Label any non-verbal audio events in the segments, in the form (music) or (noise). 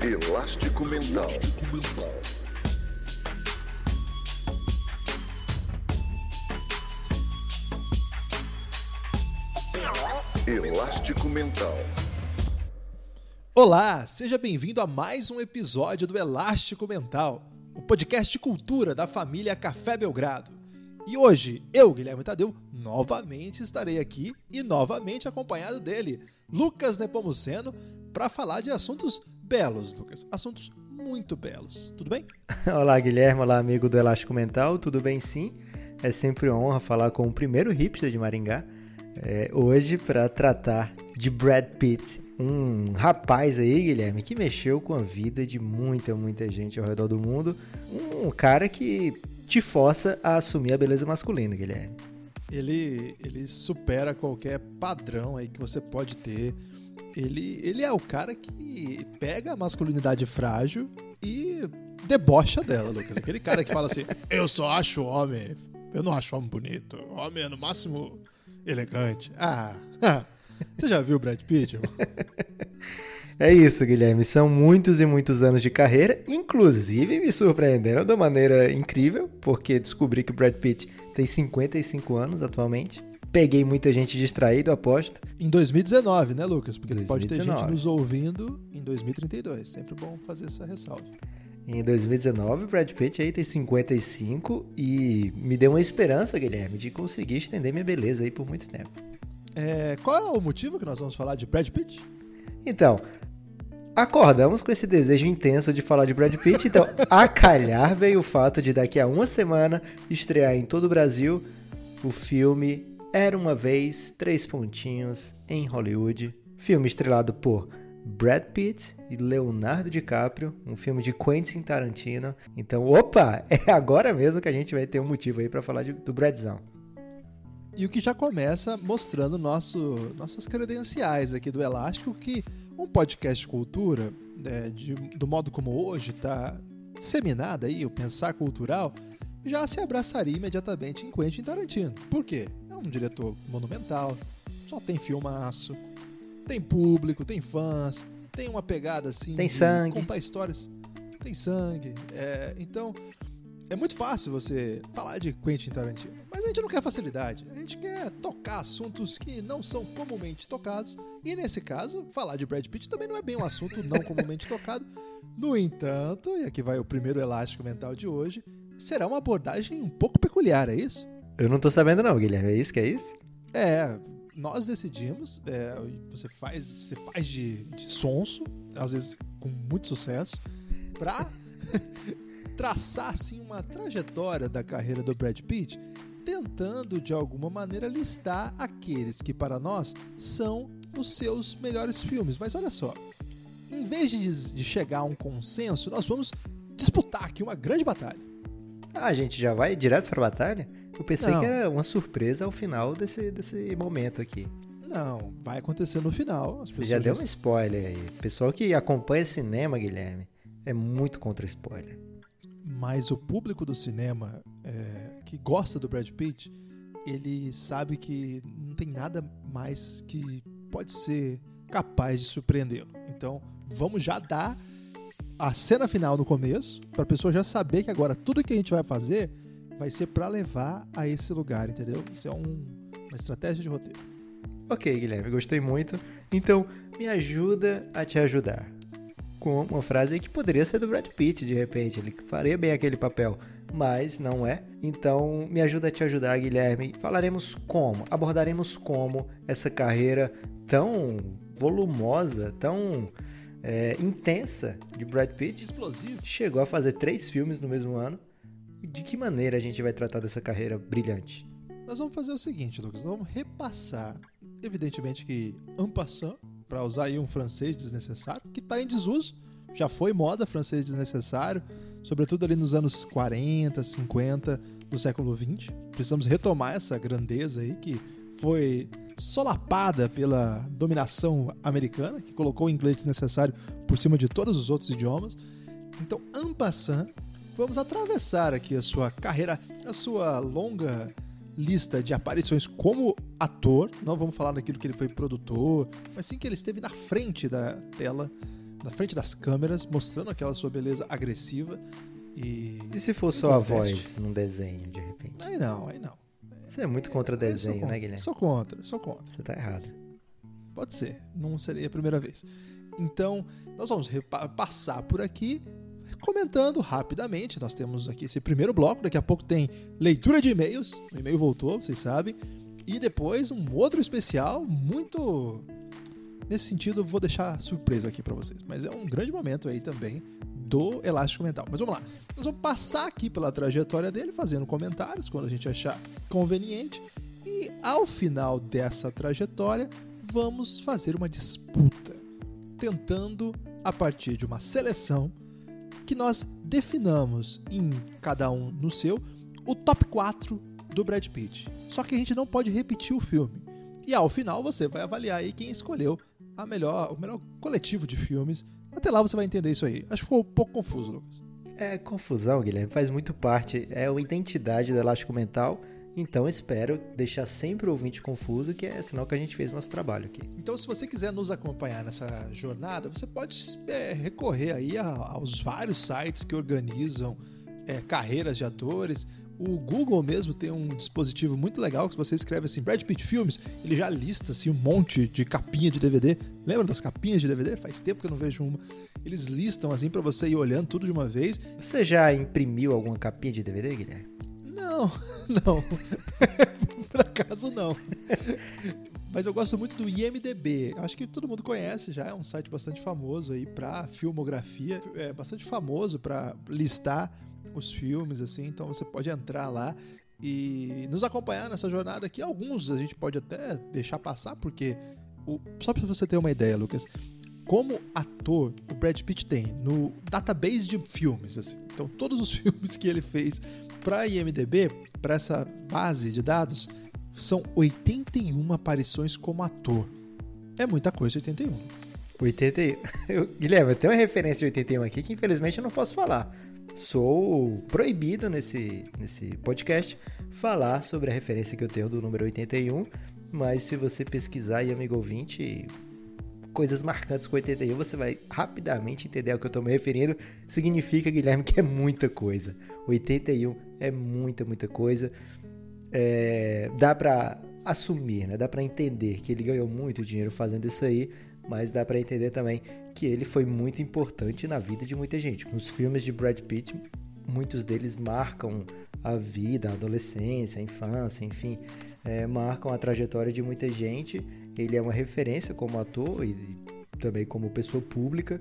Elástico Mental. Elástico Mental. Olá, seja bem-vindo a mais um episódio do Elástico Mental, o podcast de cultura da família Café Belgrado. E hoje, eu, Guilherme Tadeu, novamente estarei aqui e novamente acompanhado dele, Lucas Nepomuceno, para falar de assuntos belos, Lucas. Assuntos muito belos. Tudo bem? (laughs) Olá, Guilherme. Olá, amigo do Elástico Mental. Tudo bem, sim? É sempre uma honra falar com o primeiro hipster de Maringá. É, hoje, para tratar de Brad Pitt, um rapaz aí, Guilherme, que mexeu com a vida de muita, muita gente ao redor do mundo. Um cara que te força a assumir a beleza masculina, Guilherme. Ele, ele supera qualquer padrão aí que você pode ter. Ele, ele é o cara que pega a masculinidade frágil e debocha dela, Lucas. Aquele cara que fala assim: (laughs) eu só acho homem, eu não acho homem bonito. Homem é no máximo elegante. Ah, (laughs) você já viu Brad Pitt, irmão? (laughs) É isso, Guilherme. São muitos e muitos anos de carreira, inclusive me surpreenderam de maneira incrível, porque descobri que o Brad Pitt tem 55 anos atualmente. Peguei muita gente distraído, aposto. Em 2019, né, Lucas? Porque 2019. pode ter gente nos ouvindo em 2032. Sempre bom fazer essa ressalva. Em 2019, o Brad Pitt aí tem 55 e me deu uma esperança, Guilherme, de conseguir estender minha beleza aí por muito tempo. É, qual é o motivo que nós vamos falar de Brad Pitt? Então, acordamos com esse desejo intenso de falar de Brad Pitt, então (laughs) a calhar veio o fato de daqui a uma semana estrear em todo o Brasil o filme Era Uma Vez, Três Pontinhos, em Hollywood. Filme estrelado por Brad Pitt e Leonardo DiCaprio, um filme de Quentin Tarantino. Então, opa, (laughs) é agora mesmo que a gente vai ter um motivo aí para falar de, do Bradzão. E o que já começa mostrando nosso, nossas credenciais aqui do Elástico, que um podcast cultura, né, de, do modo como hoje está disseminado aí, o pensar cultural, já se abraçaria imediatamente em Quentin Tarantino. Por quê? Um diretor monumental, só tem filmaço, tem público, tem fãs, tem uma pegada assim Tem sangue. contar histórias, tem sangue. É, então, é muito fácil você falar de Quentin Tarantino, mas a gente não quer facilidade. A gente quer tocar assuntos que não são comumente tocados. E nesse caso, falar de Brad Pitt também não é bem um assunto não comumente (laughs) tocado. No entanto, e aqui vai o primeiro elástico mental de hoje, será uma abordagem um pouco peculiar, é isso? Eu não tô sabendo não, Guilherme, é isso que é isso? É, nós decidimos, é, você faz, você faz de, de sonso, às vezes com muito sucesso, pra (laughs) traçar assim uma trajetória da carreira do Brad Pitt, tentando de alguma maneira listar aqueles que para nós são os seus melhores filmes. Mas olha só, em vez de, de chegar a um consenso, nós vamos disputar aqui uma grande batalha. Ah, a gente já vai direto pra batalha? Eu pensei Não. que era uma surpresa ao final desse, desse momento aqui. Não, vai acontecer no final. As Você já deu um spoiler aí. Pessoal que acompanha cinema, Guilherme, é muito contra spoiler. Mas o público do cinema é, que gosta do Brad Pitt, ele sabe que não tem nada mais que pode ser capaz de surpreendê-lo. Então, vamos já dar a cena final no começo, para a pessoa já saber que agora tudo que a gente vai fazer vai ser para levar a esse lugar, entendeu? Isso é um- uma estratégia de roteiro. Ok, Guilherme, gostei muito. Então, me ajuda a te ajudar. Com uma frase que poderia ser do Brad Pitt, de repente. Ele faria bem aquele papel, mas não é. Então, me ajuda a te ajudar, Guilherme. Falaremos como, abordaremos como essa carreira tão volumosa, tão é, intensa de Brad Pitt Explosivo. chegou a fazer três filmes no mesmo ano. De que maneira a gente vai tratar dessa carreira brilhante? Nós vamos fazer o seguinte, Lucas, nós vamos repassar, evidentemente que en passant, para usar aí um francês desnecessário, que está em desuso, já foi moda francês desnecessário, sobretudo ali nos anos 40, 50 do século 20. Precisamos retomar essa grandeza aí que foi solapada pela dominação americana, que colocou o inglês desnecessário por cima de todos os outros idiomas. Então, en passant, vamos atravessar aqui a sua carreira, a sua longa lista de aparições como ator. Não vamos falar daquilo que ele foi produtor, mas sim que ele esteve na frente da tela na frente das câmeras, mostrando aquela sua beleza agressiva. E. E se for só a voz num desenho, de repente? Aí não, aí não. Você é muito contra sou desenho, contra, né, Guilherme? Sou contra, sou contra. Você tá errado. Pode ser, não seria a primeira vez. Então, nós vamos passar por aqui comentando rapidamente. Nós temos aqui esse primeiro bloco, daqui a pouco tem leitura de e-mails. O e-mail voltou, vocês sabem. E depois um outro especial muito nesse sentido vou deixar surpresa aqui pra vocês, mas é um grande momento aí também do Elástico Mental. Mas vamos lá. Nós vamos passar aqui pela trajetória dele, fazendo comentários quando a gente achar conveniente. E ao final dessa trajetória, vamos fazer uma disputa, tentando, a partir de uma seleção, que nós definamos em cada um no seu o top 4 do Brad Pitt. Só que a gente não pode repetir o filme. E ao final você vai avaliar aí quem escolheu a melhor, o melhor coletivo de filmes. Até lá você vai entender isso aí. Acho que ficou um pouco confuso, Lucas. É confusão, Guilherme. Faz muito parte. É uma identidade do Elástico Mental. Então espero deixar sempre o ouvinte confuso, que é sinal que a gente fez nosso trabalho aqui. Então, se você quiser nos acompanhar nessa jornada, você pode é, recorrer aí a- aos vários sites que organizam é, carreiras de atores. O Google mesmo tem um dispositivo muito legal que você escreve assim Brad Pitt Filmes, ele já lista assim um monte de capinha de DVD. Lembra das capinhas de DVD? Faz tempo que eu não vejo uma. Eles listam assim pra você ir olhando tudo de uma vez. Você já imprimiu alguma capinha de DVD, Guilherme? Não, (laughs) não. (laughs) Por acaso não. Mas eu gosto muito do IMDB. Acho que todo mundo conhece já, é um site bastante famoso aí pra filmografia, é bastante famoso pra listar os filmes assim, então você pode entrar lá e nos acompanhar nessa jornada aqui. Alguns a gente pode até deixar passar porque o- só pra você ter uma ideia, Lucas, como ator o Brad Pitt tem no database de filmes, assim. Então, todos os (laughs) filmes que ele fez para IMDb, para essa base de dados, são 81 aparições como ator. É muita coisa, 81. Lucas. 81. Eu, Guilherme, eu tenho uma referência de 81 aqui que infelizmente eu não posso falar. Sou proibido nesse, nesse podcast falar sobre a referência que eu tenho do número 81, mas se você pesquisar aí, amigo ouvinte, coisas marcantes com 81, você vai rapidamente entender ao que eu tô me referindo. Significa, Guilherme, que é muita coisa. 81 é muita, muita coisa. É, dá pra assumir, né? Dá pra entender que ele ganhou muito dinheiro fazendo isso aí, mas dá pra entender também que ele foi muito importante na vida de muita gente. Os filmes de Brad Pitt, muitos deles marcam a vida, a adolescência, a infância, enfim, é, marcam a trajetória de muita gente. Ele é uma referência como ator e também como pessoa pública.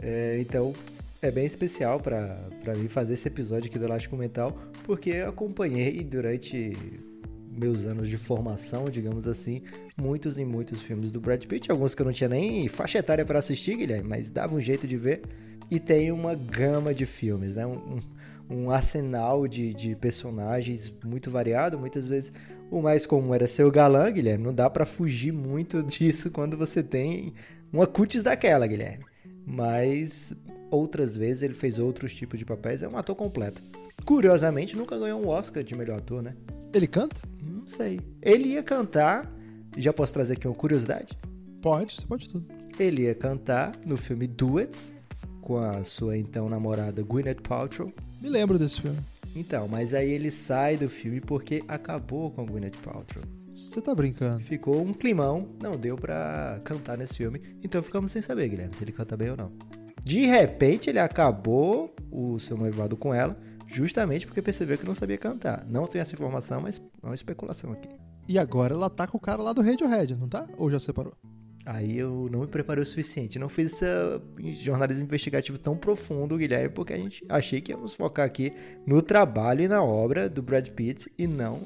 É, então é bem especial para mim fazer esse episódio aqui do Elástico Mental, porque eu acompanhei durante meus anos de formação, digamos assim, muitos e muitos filmes do Brad Pitt, alguns que eu não tinha nem faixa etária para assistir, Guilherme, mas dava um jeito de ver. E tem uma gama de filmes, né? Um, um arsenal de, de personagens muito variado. Muitas vezes o mais comum era ser o galã, Guilherme. Não dá para fugir muito (laughs) disso quando você tem uma cutis daquela, Guilherme. Mas outras vezes ele fez outros tipos de papéis. É um ator completo. Curiosamente, nunca ganhou um Oscar de melhor ator, né? Ele canta? Não sei. Ele ia cantar. Já posso trazer aqui uma curiosidade? Pode, você pode tudo. Ele ia cantar no filme Duets com a sua então namorada Gwyneth Paltrow. Me lembro desse filme. Então, mas aí ele sai do filme porque acabou com a Gwyneth Paltrow. Você tá brincando? Ficou um climão, não deu pra cantar nesse filme. Então ficamos sem saber, Guilherme, se ele canta bem ou não. De repente ele acabou o seu noivado com ela, justamente porque percebeu que não sabia cantar. Não tenho essa informação, mas é uma especulação aqui. E agora ela tá com o cara lá do Radiohead, não tá? Ou já separou? Aí eu não me preparei o suficiente. Não fiz esse jornalismo investigativo tão profundo, Guilherme, porque a gente achei que íamos focar aqui no trabalho e na obra do Brad Pitt e não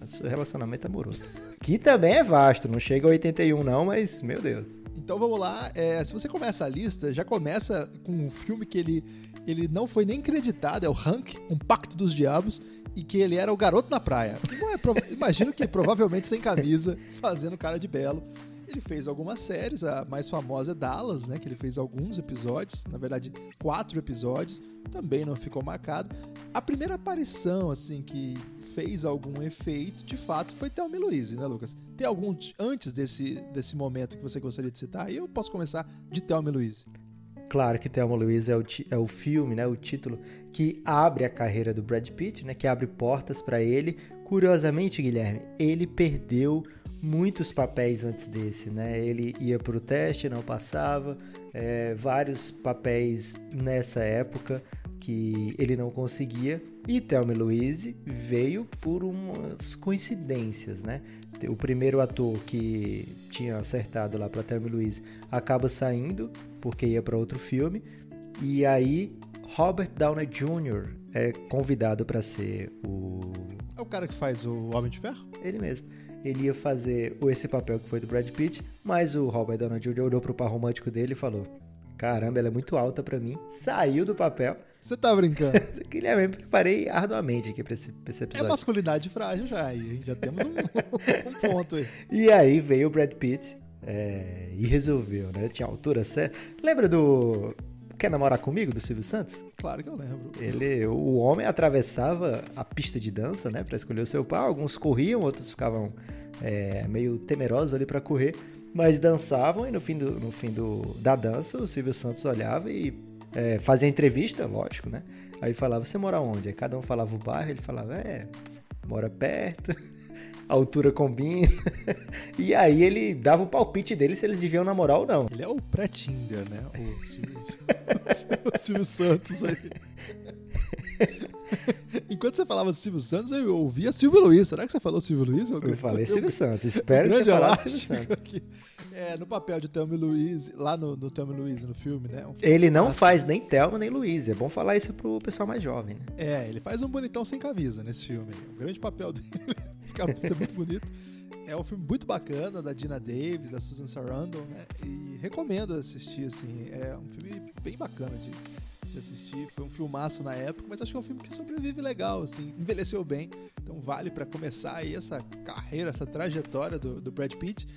no seu relacionamento amoroso. (laughs) Que também é vasto, não chega a 81 não, mas meu Deus. Então vamos lá. É, se você começa a lista, já começa com um filme que ele, ele não foi nem creditado, é o Hank, Um Pacto dos Diabos, e que ele era o garoto na praia. É (laughs) Imagino que provavelmente sem camisa, fazendo cara de belo. Ele fez algumas séries, a mais famosa é Dallas, né? Que ele fez alguns episódios, na verdade, quatro episódios, também não ficou marcado. A primeira aparição, assim, que fez algum efeito, de fato, foi Thelma e Louise, né, Lucas? Tem algum antes desse, desse momento que você gostaria de citar? Aí eu posso começar de Thelma e Louise. Claro que Thelma Louise é o, é o filme, né, o título que abre a carreira do Brad Pitt, né, que abre portas para ele. Curiosamente, Guilherme, ele perdeu muitos papéis antes desse, né? Ele ia para o teste, não passava, é, vários papéis nessa época que ele não conseguia. E Thelma Louise veio por umas coincidências, né? O primeiro ator que tinha acertado lá para Thelma Louise acaba saindo porque ia para outro filme e aí Robert Downey Jr. é convidado para ser o É o cara que faz o Homem de Ferro? ele mesmo. Ele ia fazer o- esse papel que foi do Brad Pitt, mas o Robert Downey Jr. olhou pro par romântico dele e falou: Caramba, ela é muito alta pra mim. Saiu do papel. Você tá brincando? (laughs) Guilherme, me preparei arduamente aqui pra esse, pra esse É episódio. masculinidade frágil já aí? Já temos um, (laughs) um ponto aí. E aí veio o Brad Pitt é, e resolveu, né? Tinha altura certa. Lembra do Quer Namorar Comigo, do Silvio Santos? Claro que eu lembro. Ele, o homem atravessava a pista de dança, né, para escolher o seu par. Alguns corriam, outros ficavam é, meio temerosos ali para correr, mas dançavam e no fim, do, no fim do, da dança o Silvio Santos olhava e é, fazia entrevista, lógico, né? Aí falava: Você mora onde? Aí cada um falava o bairro, ele falava: É, mora perto. (laughs) A altura combina. (laughs) e aí ele dava o palpite dele se eles deviam namorar ou não. Ele é o pré-Tinder, né? O Silvio, (laughs) o Silvio Santos aí. (laughs) Enquanto você falava Silvio Santos, eu ouvia Silvio Luiz. Será que você falou Silvio Luiz? Eu falei Silvio Santos. Espero que você falasse Silvio Santos. aqui. É, no papel de Thelma e Luiz, lá no, no Thelma e Luiz, no filme, né? Um filme Ele não clássico. faz nem Thelma nem Luiz. É bom falar isso pro pessoal mais jovem, né? É, ele faz um bonitão sem camisa nesse filme. O grande papel (laughs) dele fica ser muito bonito. É um filme muito bacana, da Dina Davis, da Susan Sarandon, né? E recomendo assistir, assim. É um filme bem bacana de, de assistir. Foi um filmaço na época, mas acho que é um filme que sobrevive legal, assim. Envelheceu bem. Então vale pra começar aí essa carreira, essa trajetória do, do Brad Pitt.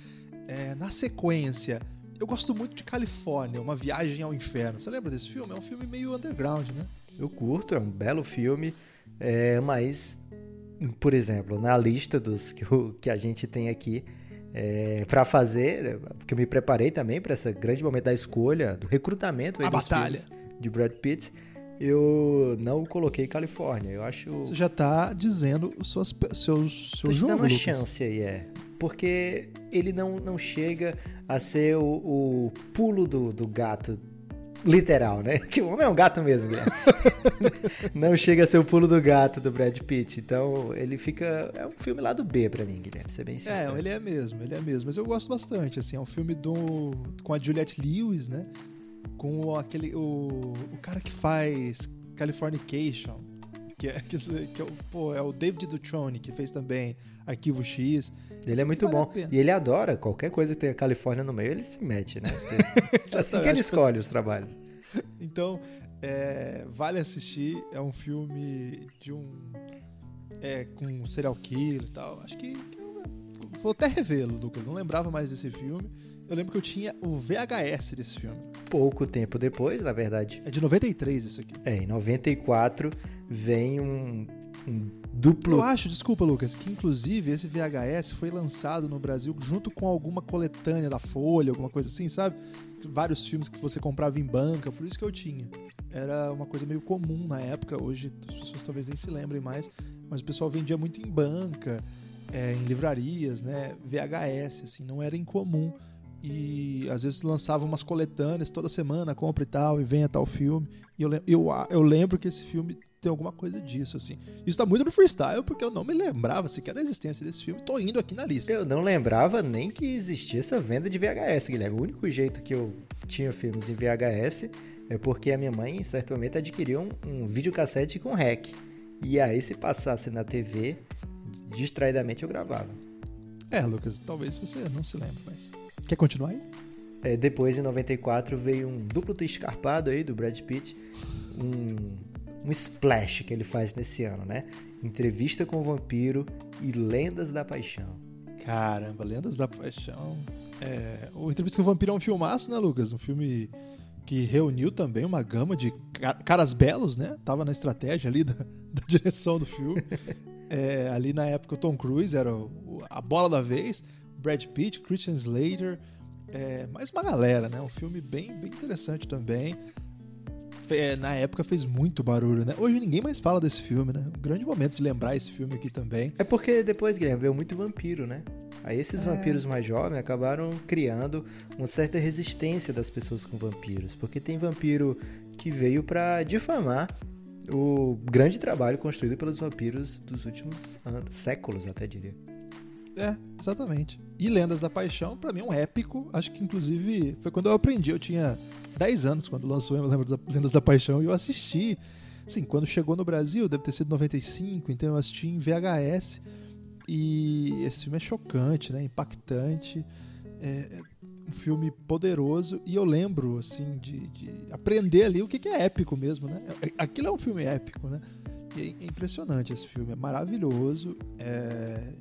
É, na sequência, eu gosto muito de Califórnia, Uma Viagem ao Inferno. Você lembra desse filme? É um filme meio underground, né? Eu curto, é um belo filme, é, mas, por exemplo, na lista dos que, que a gente tem aqui é, para fazer, porque eu me preparei também para esse grande momento da escolha, do recrutamento A batalha. de Brad Pitt, eu não coloquei Califórnia. Eu acho Você já tá dizendo os seus, seus, Tô seu te jogo, dando uma chance aí, é. Porque ele não, não chega a ser o, o pulo do, do gato literal, né? (laughs) Que o homem é um gato mesmo, Guilherme. (laughs) não chega a ser o pulo do gato do Brad Pitt. Então, ele fica... É um filme lá do B pra mim, Guilherme, pra ser bem sincero. É, ele é mesmo, ele é mesmo. Mas eu gosto bastante, assim, é um filme do com a Juliette Lewis, né? Com aquele o, o cara que faz Californication, que é, que, que é, o, pô, é o David Duchovny, que fez também Arquivo X. Ele é muito Vale bom. E ele adora qualquer coisa que tenha Califórnia no meio, ele se mete, né? (laughs) É assim que ele escolhe os trabalhos. Então, é, vale assistir. É um filme de um. É, com um serial killer e tal. Acho que. vou até revê-lo, Lucas. Não lembrava mais desse filme. Eu lembro que eu tinha o VHS desse filme. Pouco tempo depois, na verdade, É de 93 isso aqui. É, em 94 vem um, duplo. Eu acho, desculpa, Lucas, que inclusive esse VHS foi lançado no Brasil junto com alguma coletânea da Folha, alguma coisa assim, sabe? Vários filmes que você comprava em banca, por isso que eu tinha. Era uma coisa meio comum na época, hoje as pessoas talvez nem se lembrem mais, mas o pessoal vendia muito em banca, é, em livrarias, né? VHS, assim, não era incomum. E às vezes lançava umas coletâneas toda semana, compra e tal, e venha tal filme. E eu, eu, eu lembro que esse filme tem alguma coisa disso, assim. Isso tá muito no freestyle, porque eu não me lembrava sequer da existência desse filme. Tô indo aqui na lista. Eu não lembrava nem que existia essa venda de VHS, Guilherme. O único jeito que eu tinha filmes em VHS é porque a minha mãe, em certo momento, adquiriu um, um videocassete com REC. E aí, se passasse na TV, distraidamente eu gravava. É, Lucas, talvez você não se lembre, mas. Quer continuar aí? É, depois, em 94, veio um duplo escarpado aí do Brad Pitt, um, um splash que ele faz nesse ano, né? Entrevista com o Vampiro e Lendas da Paixão. Caramba, Lendas da Paixão. É, o Entrevista com o Vampiro é um filmaço, né, Lucas? Um filme que reuniu também uma gama de ca- caras belos, né? Tava na estratégia ali da, (laughs) da direção do filme. É, ali na época o Tom Cruise era o- a bola da vez, Brad Pitt, Christian Slater, é, mais uma galera, né? Um filme bem, bem interessante também. É, na época fez muito barulho, né? Hoje ninguém mais fala desse filme, né? Um grande momento de lembrar esse filme aqui também. É porque depois, Guilherme, veio muito vampiro, né? Aí esses É. vampiros mais jovens acabaram criando uma certa resistência das pessoas com vampiros. Porque tem vampiro que veio pra difamar o grande trabalho construído pelos vampiros dos últimos anos, séculos, até diria. É, exatamente. E Lendas da Paixão, pra mim, é um épico. Acho que, inclusive, foi quando eu aprendi. Eu tinha 10 anos quando lançou eu lembro da Lendas da Paixão e eu assisti. Assim, quando chegou no Brasil, deve ter sido 95, então eu assisti em VHS. E esse filme é chocante, né? Impactante. É é um filme poderoso. E eu lembro, assim, de, de aprender ali o que que é épico mesmo, né? Aquilo é um filme épico, né? E é impressionante esse filme, é maravilhoso. É,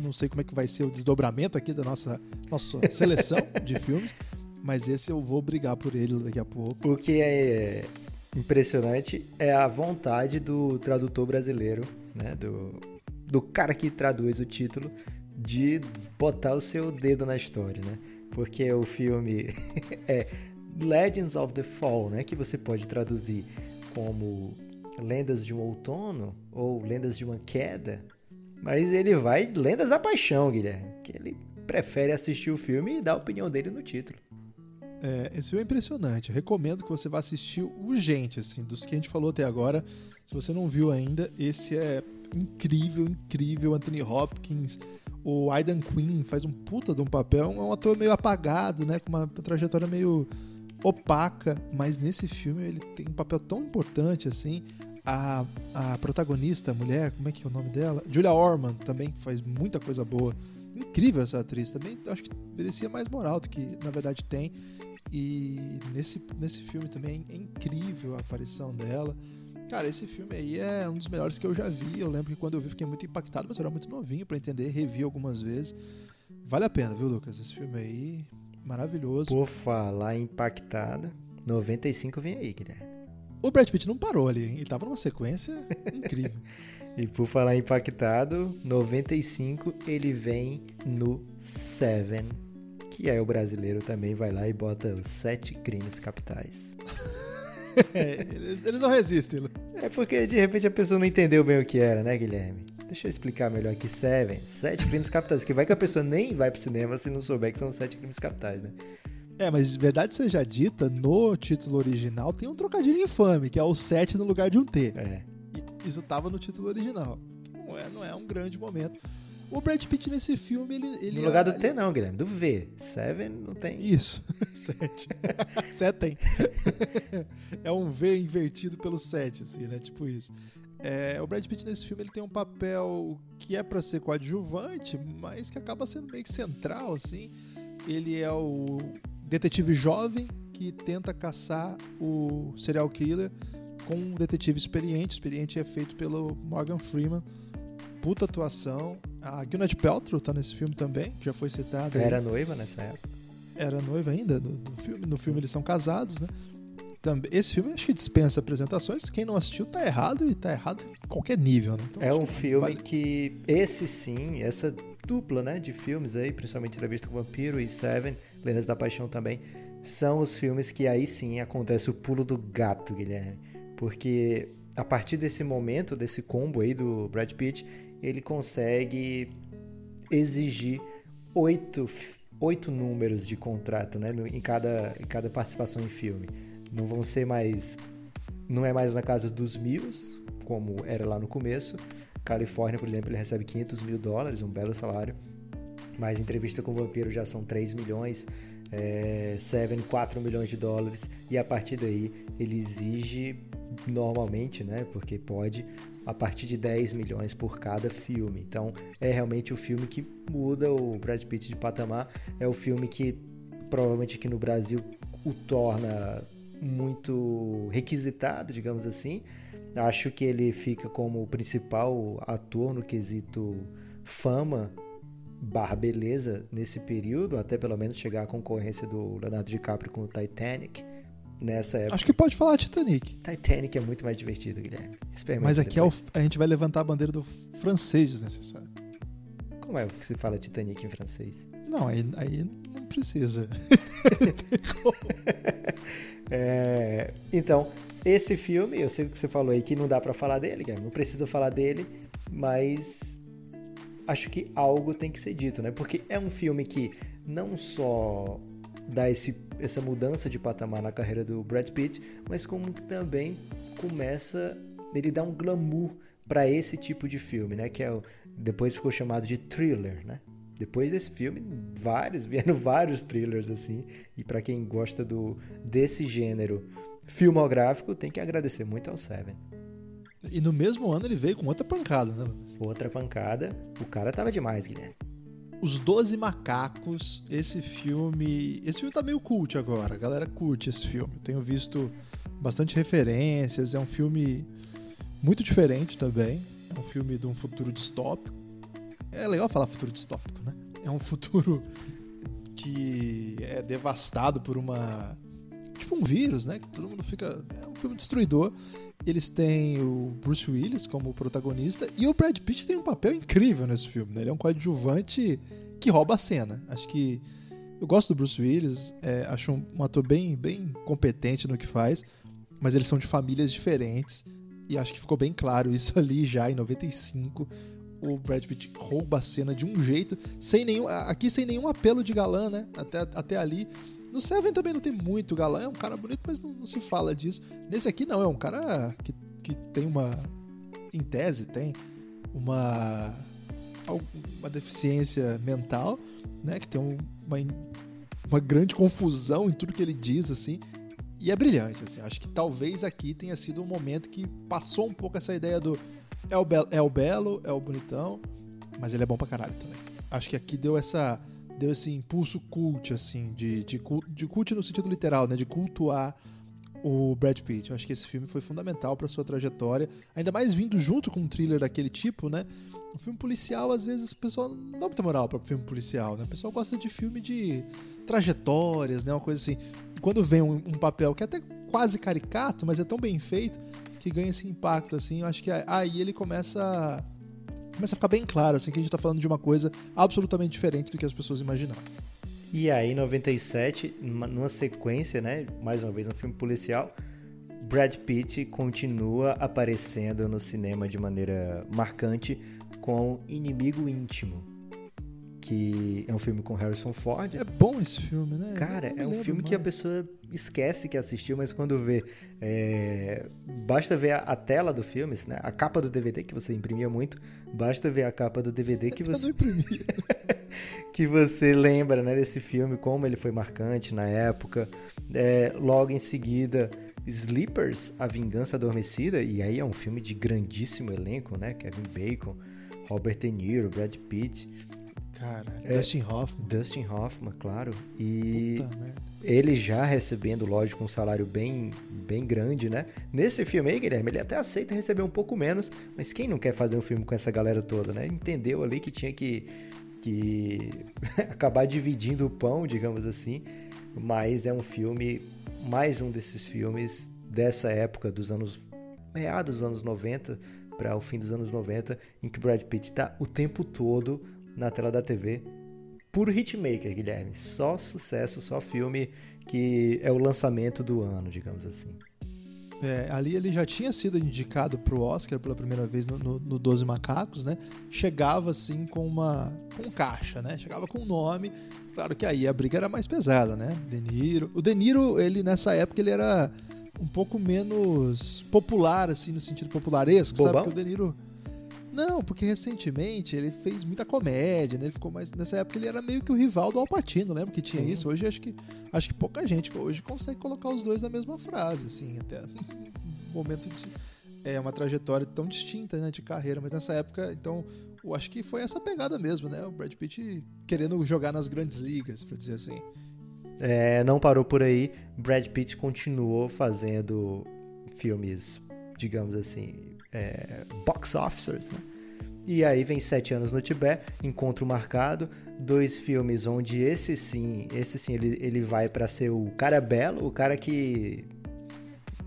não sei como é que vai ser o desdobramento aqui da nossa, nossa seleção (laughs) de filmes, mas esse eu vou brigar por ele daqui a pouco. O que é impressionante é a vontade do tradutor brasileiro, né? Do, do cara que traduz o título, de botar o seu dedo na história, né? Porque o filme (laughs) é Legends of the Fall, né? Que você pode traduzir como Lendas de um Outono ou Lendas de uma Queda. Mas ele vai Lendas da Paixão, Guilherme. Que ele prefere assistir o filme e dar a opinião dele no título. É, esse filme é impressionante. Eu recomendo que você vá assistir urgente, assim, dos que a gente falou até agora. Se você não viu ainda, esse é incrível, incrível. Anthony Hopkins, o Aidan Quinn faz um puta de um papel. É um ator meio apagado, né? Com uma trajetória meio opaca, mas nesse filme ele tem um papel tão importante assim. A, a protagonista, a mulher, como é que é o nome dela? Julia Orman também faz muita coisa boa. Incrível essa atriz também. Acho que merecia mais moral do que na verdade tem. E nesse, nesse filme também é incrível a aparição dela. Cara, esse filme aí é um dos melhores que eu já vi. Eu lembro que quando eu vi fiquei muito impactado, mas eu era muito novinho pra entender, revi algumas vezes. Vale a pena, viu, Lucas? Esse filme aí, maravilhoso. Por falar impactada, 95 vem aí, Guilherme. O Brad Pitt não parou ali, hein? Ele tava numa sequência (laughs) incrível. E por falar impactado, 95 ele vem no Seven, que aí o brasileiro também vai lá e bota os sete crimes capitais. É, (laughs) eles, eles não resistem, Lu. É porque de repente a pessoa não entendeu bem o que era, né, Guilherme? Deixa eu explicar melhor aqui. Seven, sete crimes capitais. Porque vai que a pessoa nem vai pro cinema se não souber que são sete crimes capitais, né? É, mas verdade seja dita, no título original tem um trocadilho infame, que é o 7 no lugar de um T. É. E Isso tava no título original. Não é, não é um grande momento. O Brad Pitt nesse filme, ele. ele No lugar do ele- T não, Guilherme, do V. Seven não tem. Isso, (laughs) 7. 7 (laughs) tem. (laughs) é um V invertido pelo 7, assim, né? Tipo isso. É, o Brad Pitt nesse filme ele tem um papel que é pra ser coadjuvante, mas que acaba sendo meio que central, assim. Ele é o detetive jovem que tenta caçar o serial killer com um detetive experiente. Experiente é feito pelo Morgan Freeman. Puta atuação. A Gwyneth Paltrow tá nesse filme também, que já foi citada. aí Era noiva nessa época. era noiva ainda no, no filme. No filme eles são casados, né? Também, esse filme acho que dispensa apresentações. Quem não assistiu tá errado e tá errado em qualquer nível, né? Então, É um que filme vale- que, esse sim, essa dupla né, de filmes aí, principalmente Entrevista com o Vampiro e Seven, Lendas da Paixão também, são os filmes que aí sim acontece o pulo do gato, Guilherme. Porque a partir desse momento, desse combo aí do Brad Pitt, ele consegue exigir oito, oito números de contrato né, em, cada, em cada participação em filme. Não vão ser mais. Não é mais na casa dos mil, como era lá no começo. Califórnia, por exemplo, ele recebe 500 mil dólares, um belo salário. Mas entrevista com o vampiro já são 3 milhões, é, Seven 4 milhões de dólares. E a partir daí ele exige normalmente, né? Porque pode, a partir de 10 milhões por cada filme. Então é realmente o filme que muda o Brad Pitt de patamar. É o filme que provavelmente aqui no Brasil o torna muito requisitado, digamos assim. Acho que ele fica como o principal ator no quesito fama barra beleza nesse período, até pelo menos chegar à concorrência do Leonardo DiCaprio com o Titanic. Nessa época. Acho que pode falar Titanic. Titanic é muito mais divertido, Guilherme. Experimenta Mas aqui é o- a gente vai levantar a bandeira do francês desnecessário. Como é que se fala Titanic em francês? Não, aí, aí não precisa. (laughs) É, então, esse filme, eu sei que você falou aí que não dá pra falar dele, não precisa falar dele, mas acho que algo tem que ser dito, né? Porque é um filme que não só dá esse, essa mudança de patamar na carreira do Brad Pitt, mas como também começa, ele dá um glamour para esse tipo de filme, né? Que é o, depois ficou chamado de thriller, né? Depois desse filme, vários, (laughs) vieram vários thrillers assim, e para quem gosta do desse gênero filmográfico, tem que agradecer muito ao Seven. E no mesmo ano ele veio com outra pancada, né? Outra pancada, o cara tava demais, Guilherme. Os Doze Macacos, esse filme. Esse filme tá meio cult agora, a galera curte esse filme. Tenho visto bastante referências, é um filme muito diferente também. É um filme de um futuro distópico. É legal falar futuro distópico, né? É um futuro que é devastado por uma. Tipo um vírus, né? Que todo mundo fica. É um filme destruidor. Eles têm o Bruce Willis como protagonista e o Brad Pitt tem um papel incrível nesse filme. Né? Ele é um coadjuvante que rouba a cena. Acho que eu gosto do Bruce Willis, é, acho um, um ator bem, bem competente no que faz, mas eles são de famílias diferentes e acho que ficou bem claro isso (laughs) ali já em 95. O Brad Pitt rouba a cena de um jeito, sem nenhum, aqui sem nenhum apelo de galã, né? Até, até ali no Seven também não tem muito galã, é um cara bonito, mas não, não, se fala disso. Nesse aqui não, é um cara que, que tem uma. Em tese, tem uma. uma deficiência mental, né? Que tem um, uma, uma grande confusão em tudo que ele diz, assim. E é brilhante, assim. Acho que talvez aqui tenha sido um momento que passou um pouco essa ideia do. É o, be é o belo, é o bonitão, mas ele é bom pra caralho também. Acho que aqui deu essa deu esse impulso cult, assim, de, de, de cult no sentido literal, né? De cultuar o Brad Pitt. Eu acho que esse filme foi fundamental para sua trajetória, ainda mais vindo junto com um thriller daquele tipo, né? Um filme policial, às vezes, o pessoal não dá muita moral para filme policial, né? O pessoal gosta de filme de trajetórias, né? Uma coisa assim. Quando vem um, um papel que é até quase caricato, mas é tão bem feito que ganha esse impacto, assim. Eu acho que aí ele começa começa a ficar bem claro assim, que a gente está falando de uma coisa absolutamente diferente do que as pessoas imaginavam. E aí, em 97, numa sequência, né, mais uma vez um filme policial, Brad Pitt continua aparecendo no cinema de maneira marcante com Inimigo Íntimo, que é um filme com Harrison Ford. É bom esse filme, né? Cara, é um filme mais. que a pessoa esquece que assistiu, mas quando vê. É... Basta ver a, a, tela do filme, né? a capa do DVD, que você imprimia muito. Basta ver a capa do DVD que você. não imprimia. (laughs) que você lembra né, desse filme, como ele foi marcante na época. É, logo em seguida. Sleepers, A Vingança Adormecida, e aí é um filme de grandíssimo elenco, né? Kevin Bacon, Robert De Niro, Brad Pitt. Cara, é, Dustin Hoffman. Dustin Hoffman, claro. E ele já recebendo, lógico, um salário bem, bem grande, né? Nesse filme aí, Guilherme, ele até aceita receber um pouco menos, mas quem não quer fazer um filme com essa galera toda, né? Entendeu ali que tinha que, que (laughs) acabar dividindo o pão, digamos assim. Mas é um filme, mais um desses filmes dessa época, dos anos meados dos anos 90 para o fim dos anos 90, em que Brad Pitt está o tempo todo na tela da TV. Puro hitmaker, Guilherme. Só sucesso, só filme que é o lançamento do ano, digamos assim. É, ali ele já tinha sido indicado para o Oscar pela primeira vez no, no, no Doze Macacos, né? Chegava assim com uma com caixa, né? Chegava com um nome. Claro que aí a briga era mais pesada, né? De Niro. O De Niro, ele nessa época ele era um pouco menos popular assim no sentido popularesco, Bobão? sabe? Porque o De Niro não, porque recentemente ele fez muita comédia, né? Ele ficou mais. Nessa época ele era meio que o rival do Alpatino, lembra que tinha Sim. isso? Hoje acho que acho que pouca gente hoje consegue colocar os dois na mesma frase, assim, até (laughs) momento de. É uma trajetória tão distinta né, de carreira, mas nessa época, então, eu acho que foi essa pegada mesmo, né? O Brad Pitt querendo jogar nas grandes ligas, para dizer assim. É, não parou por aí. Brad Pitt continuou fazendo filmes, digamos assim, é, box officers, né? E aí vem Sete Anos no Tibete, Encontro Marcado, dois filmes onde esse sim, esse sim, ele, ele vai para ser o cara belo, o cara que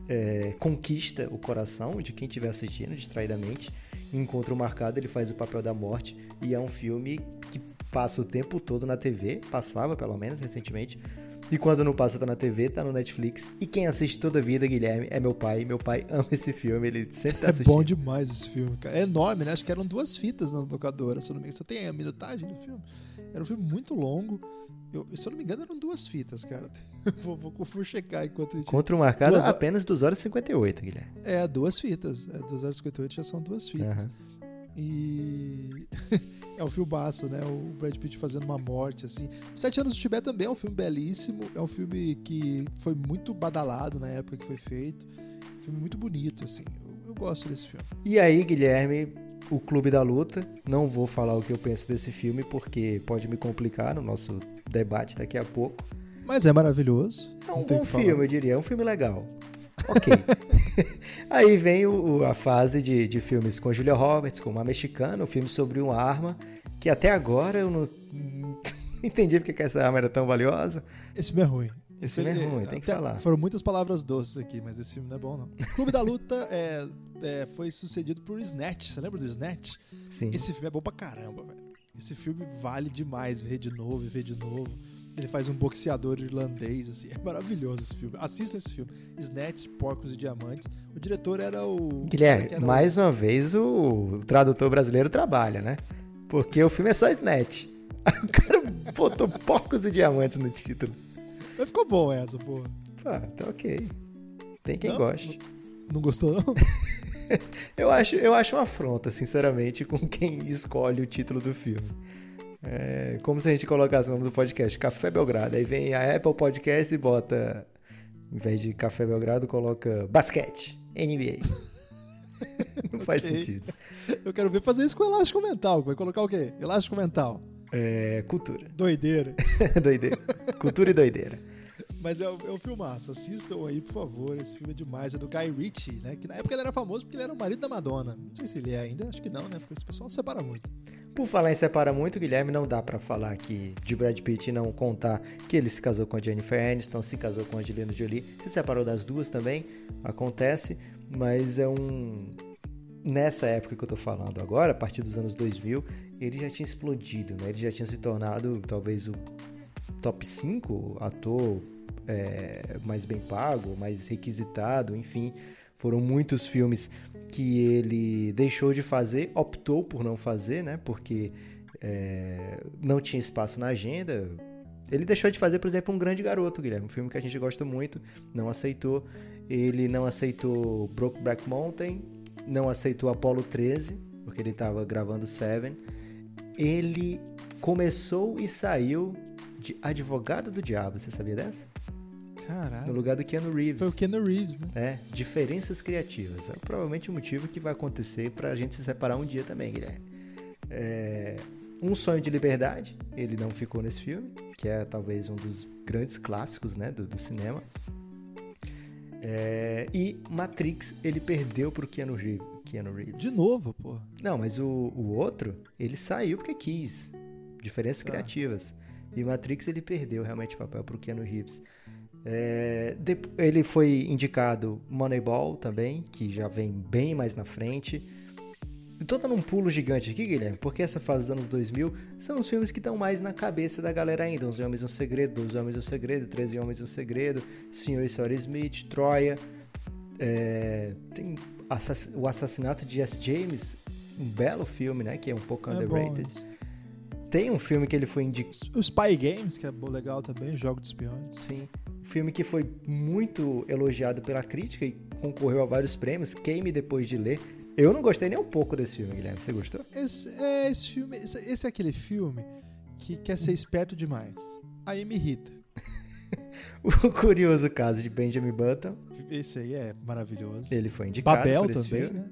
é, conquista o coração de quem estiver assistindo distraidamente. Encontro Marcado, ele faz o papel da morte e é um filme que passa o tempo todo na TV, passava pelo menos recentemente. E quando não passa, tá na TV, tá no Netflix. E quem assiste toda a vida, Guilherme, é meu pai. Meu pai (laughs) ama esse filme, ele sempre tá É assistindo. bom demais esse filme, cara. É enorme, né? Acho que eram duas fitas na locadora, se eu não me engano. Você tem a minutagem do filme? Era um filme muito longo. Eu, se eu não me engano, eram duas fitas, cara. (laughs) vou, vou, vou checar enquanto a gente... Contra o marcado, Duas- apenas 2 horas e 58, Guilherme. É, duas fitas. É, 2 horas e 58 já são duas fitas. Aham. E (laughs) é um filmaço, né? O Brad Pitt fazendo uma morte, assim. Sete Anos de Tibete também é um filme belíssimo. É um filme que foi muito badalado na época que foi feito. Um filme muito bonito, assim. Eu, eu gosto desse filme. E aí, Guilherme, o Clube da Luta. Não vou falar o que eu penso desse filme, porque pode me complicar no nosso debate daqui a pouco. Mas é maravilhoso. É um bom filme, eu diria. É um filme legal. Ok. (laughs) Aí vem o- a fase de, de filmes com Julia Roberts, com uma mexicana, um filme sobre uma arma, que até agora eu não (laughs) entendi porque que essa arma era tão valiosa. Esse filme é ruim. Esse filme é ruim, tem que falar. Foram muitas palavras doces aqui, mas esse filme não é bom, não. Clube da Luta é, é, foi sucedido por Snatch. Você lembra do Snatch? Sim. Esse filme é bom pra caramba, velho. Esse filme vale demais ver de novo e ver de novo. Ele faz um boxeador irlandês, assim. (laughs) É maravilhoso esse filme. Assistam esse filme. Snatch, Porcos e Diamantes. O diretor era o... Guilherme, era o- mais uma vez o tradutor brasileiro trabalha, né? Porque o filme é só Snatch. Aí (laughs) o cara botou porcos e diamantes no título. Mas ficou bom essa, porra. Pá, tá ok. Tem quem Não? goste. Não gostou, não? (laughs) Eu acho, eu acho uma afronta, sinceramente, com quem escolhe o título do filme. É como se a gente colocasse o nome do podcast, Café Belgrado. Aí vem a Apple Podcast e bota, em vez de Café Belgrado, coloca basquete, NBA. (laughs) Não faz Ok. sentido. Eu quero ver fazer isso com elástico mental. Vai colocar o quê? Elástico mental. É, cultura. Doideira. (laughs) doideira. Cultura e doideira. Mas é, um- é um filmaço. Assistam aí, por favor. Esse filme é demais. É do Guy Ritchie, né? Que na época ele era famoso porque ele era o marido da Madonna. Não sei se ele é ainda. Acho que não, né? Porque esse pessoal separa muito. Por falar em separa muito, Guilherme, não dá pra falar aqui de Brad Pitt e não contar que ele se casou com a Jennifer Aniston, se casou com a Angelina Jolie, se separou das duas também, acontece, mas é um... Nessa época que eu tô falando agora, a partir dos anos 2000, ele já tinha explodido, né? Ele já tinha se tornado talvez o top 5 ator é, mais bem pago, mais requisitado, enfim. Foram muitos filmes que ele deixou de fazer, optou por não fazer, né? Porque é, não tinha espaço na agenda. Ele deixou de fazer, por exemplo, Um Grande Garoto, Guilherme, um filme que a gente gosta muito, não aceitou. Ele não aceitou Brokeback Mountain, não aceitou Apollo 13, porque ele estava gravando Seven. Ele começou e saiu de Advogado do Diabo, você sabia dessa? No Caralho. lugar do Keanu Reeves. Foi o Keanu Reeves, né? É, diferenças criativas. É provavelmente o motivo que vai acontecer pra gente se separar um dia também, Guilherme. É, um Sonho de Liberdade, ele não ficou nesse filme, que é talvez um dos grandes clássicos né, do, do cinema. É, e Matrix, ele perdeu pro Keanu Reeves. Keanu Reeves. De novo, porra. Não, mas o, o outro, ele saiu porque quis. Diferenças Tá. criativas. E Matrix, ele perdeu realmente o papel pro Keanu Reeves. É, de- ele foi indicado Moneyball também, que já vem bem mais na frente. Tô dando um pulo gigante aqui, Guilherme, porque essa fase dos anos 2000 são os filmes que estão mais na cabeça da galera ainda. Os Homens um Segredo, Os Homens um Segredo, 13 Homens um Segredo, Senhor e Senhora Smith, Troia. É, tem assass- o Assassinato de S. James, um belo filme, né? Que é um pouco É bom underrated. isso. Tem um filme que ele foi indicado. O Spy Games, que é bom, legal também. Jogo de espiões. Sim. Filme que foi muito elogiado pela crítica e concorreu a vários prêmios. Queime depois de ler. Eu não gostei nem um pouco desse filme, Guilherme. Você gostou? Esse, é, esse filme... Esse, esse é aquele filme que quer ser esperto demais. Aí me irrita. (laughs) O curioso caso de Benjamin Button. Esse aí é maravilhoso. Ele foi indicado Babel também, filme. né?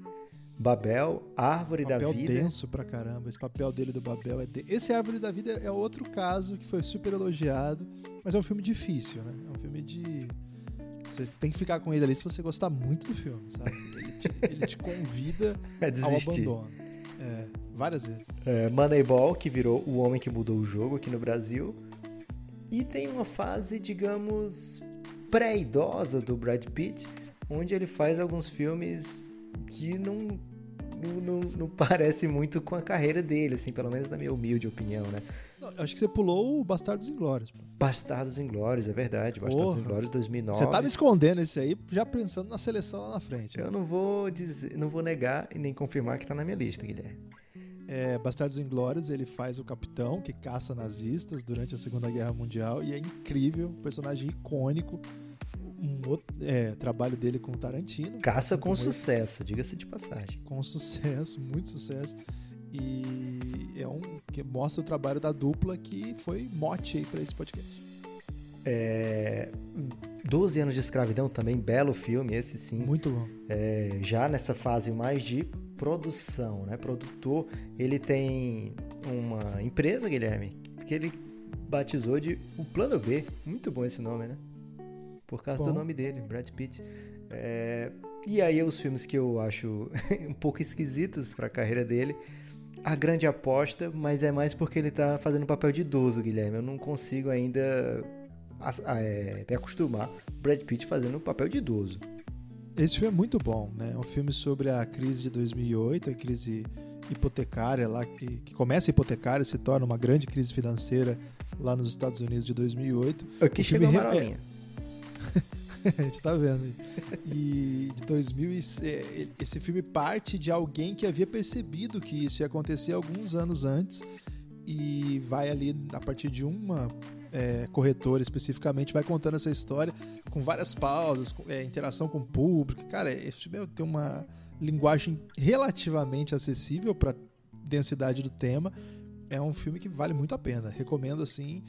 Babel, Árvore papel da Vida. denso pra caramba. Esse papel dele do Babel é de... Esse Árvore da Vida é outro caso que foi super elogiado, mas é um filme difícil, né? É um filme de você tem que ficar com ele ali se você gostar muito do filme, sabe? Ele te, (laughs) ele te convida É ao abandono. É, várias vezes. É, Moneyball, que virou o homem que mudou o jogo aqui no Brasil. E tem uma fase, digamos, pré-idosa do Brad Pitt, onde ele faz alguns filmes que não, não, não, parece muito com a carreira dele, assim, pelo menos na minha humilde opinião, né? Não, acho que você pulou o Bastardos Inglórios. pô. Bastardos Inglórios, é verdade. Bastardos Porra. Inglórios 2009. Você tá me escondendo esse aí, já pensando na seleção lá na frente. Eu não vou dizer, não vou negar e nem confirmar que tá na minha lista, Guilherme. É, Bastardos Inglórios, ele faz o capitão que caça nazistas durante a Segunda Guerra Mundial e é incrível, um personagem icônico. Um outro, é, trabalho dele com o Tarantino. Caça com sucesso, diga-se de passagem. com sucesso, muito sucesso. E é um que mostra o trabalho da dupla que foi mote aí pra esse podcast. É, 12 anos de escravidão também, belo filme, esse sim. Muito bom. É, já nessa fase mais de produção, né? Produtor, ele tem uma empresa, Guilherme, que ele batizou de o Plano B. Muito bom esse nome, né? Por causa do Bom. nome dele, Brad Pitt. É, e aí os filmes que eu acho (laughs) um pouco esquisitos pra carreira dele. A Grande Aposta, mas é mais porque ele tá fazendo papel de idoso, Guilherme. Eu não consigo ainda é, me acostumar Brad Pitt fazendo um papel de idoso. Esse filme é muito bom, né? É um filme sobre a crise de 2008, a crise hipotecária lá, que, que começa hipotecária e se torna uma grande crise financeira lá nos Estados Unidos de 2008. Aqui O chegou a filme re- Marolinha. (laughs) a gente tá vendo. E de 2000 e- é, esse filme parte de alguém que havia percebido que isso ia acontecer alguns anos antes e vai ali a partir de uma é, corretora especificamente vai contando essa história com várias pausas, com, é, interação com o público. Cara, esse filme tem uma linguagem relativamente acessível para densidade do tema. É um filme que vale muito a pena. Recomendo assim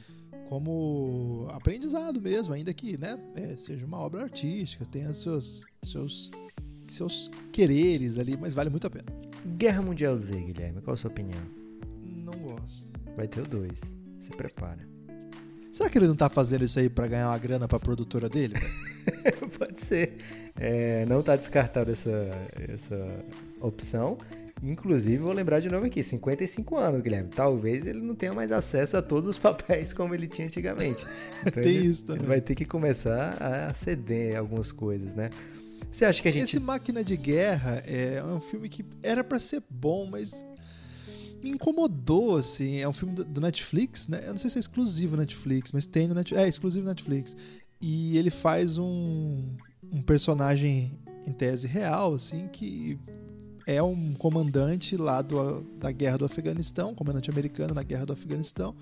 como aprendizado mesmo, ainda que né, é, seja uma obra artística, tenha seus, seus, seus quereres ali, mas vale muito a pena. Guerra Mundial Z, Guilherme, qual a sua opinião? Não gosto. Vai ter o 2. Se prepara. Será que ele não tá fazendo isso aí pra ganhar uma grana pra produtora dele? (laughs) Pode ser. É, não tá descartado essa, essa opção. Inclusive, vou lembrar de novo aqui: 55 anos, Guilherme. Talvez ele não tenha mais acesso a todos os (laughs) papéis como ele tinha antigamente. (laughs) Então Tem ele, isso também. Ele vai ter que começar a ceder algumas coisas, né? Você acha que a gente. Esse Máquina de Guerra é um filme que era pra ser bom, mas me incomodou, assim. É um filme do- do Netflix, né? Eu não sei se é exclusivo Netflix, mas tem no Netflix. É, exclusivo Netflix. E ele faz um, um personagem em tese real, assim, que é um comandante lá do, da guerra do Afeganistão, comandante americano na guerra do Afeganistão.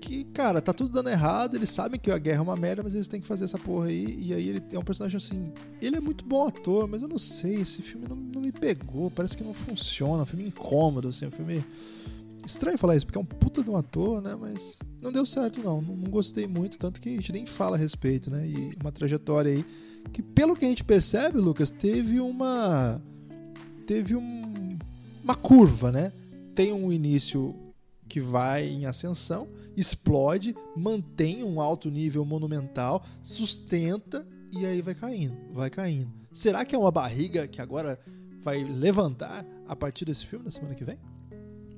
Que, cara, tá tudo dando errado, eles sabem que a guerra é uma merda, mas eles têm que fazer essa porra aí. E aí ele é um personagem assim. Ele é muito bom ator, mas eu não sei, esse filme não, não me pegou, parece que não funciona, é um filme incômodo, assim, é um filme. Estranho falar isso, porque é um puta de um ator, né? Mas não deu certo, não. Não, não gostei muito, tanto que a gente nem fala a respeito, né? E uma trajetória aí que, pelo que a gente percebe, Lucas, teve uma. Teve um, uma curva, né? Tem um início que vai em ascensão, explode, mantém um alto nível monumental, sustenta e aí vai caindo, vai caindo. Será que é uma barriga que agora vai levantar a partir desse filme na semana que vem?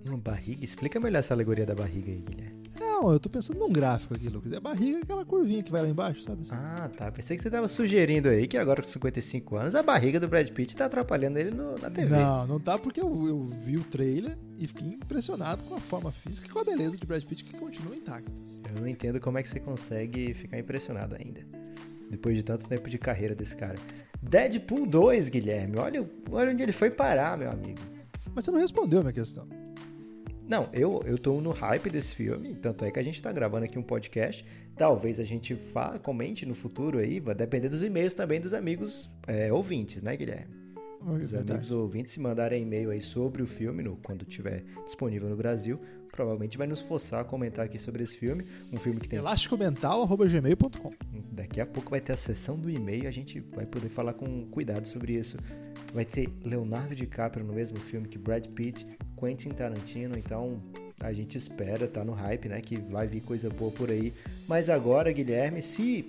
Uma barriga? Explica melhor essa alegoria da barriga aí, Guilherme. Não, eu tô pensando num gráfico aqui, Lucas. É a barriga aquela curvinha que vai lá embaixo, sabe? assim? Ah, tá. Pensei que você tava sugerindo aí que agora com 55 anos a barriga do Brad Pitt tá atrapalhando ele no- na TV. Não, não tá porque eu, eu vi o trailer e fiquei impressionado com a forma física e com a beleza de Brad Pitt que continua intacta. Eu não entendo como é que você consegue ficar impressionado ainda. Depois de tanto tempo de carreira desse cara. Deadpool 2, Guilherme. Olha, olha onde ele foi parar, meu amigo. Mas você não respondeu a minha questão. Não, eu, eu tô no hype desse filme, tanto é que a gente tá gravando aqui um podcast. Talvez a gente fa comente no futuro aí, vai depender dos e-mails também dos amigos é, ouvintes, né, Guilherme? Os Verdade. amigos ouvintes, se mandarem e-mail aí sobre o filme, no, quando estiver disponível no Brasil, provavelmente vai nos forçar a comentar aqui sobre esse filme. Um filme que tem. Elasticomental.gmail.com Daqui a pouco vai ter a sessão do e-mail, a gente vai poder falar com cuidado sobre isso. Vai ter Leonardo DiCaprio no mesmo filme que Brad Pitt, Quentin Tarantino, então a gente espera, tá no hype, né, que vai vir coisa boa por aí. Mas agora, Guilherme, se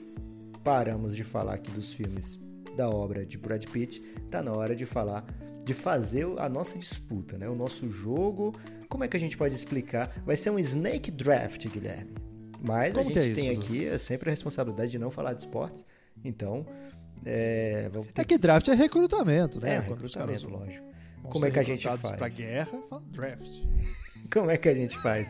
paramos de falar aqui dos filmes da obra de Brad Pitt, tá na hora de falar de fazer a nossa disputa, né? O nosso jogo. Como é que a gente pode explicar? Vai ser um Snake Draft, Guilherme. Mas Como a que é gente tem isso, aqui é sempre a responsabilidade de não falar de esportes. Então, é, ter É que draft é recrutamento, né? é, recrutamento, lógico. Vão Como é que a gente faz? pra guerra, fala draft. (laughs) Como é que a gente faz?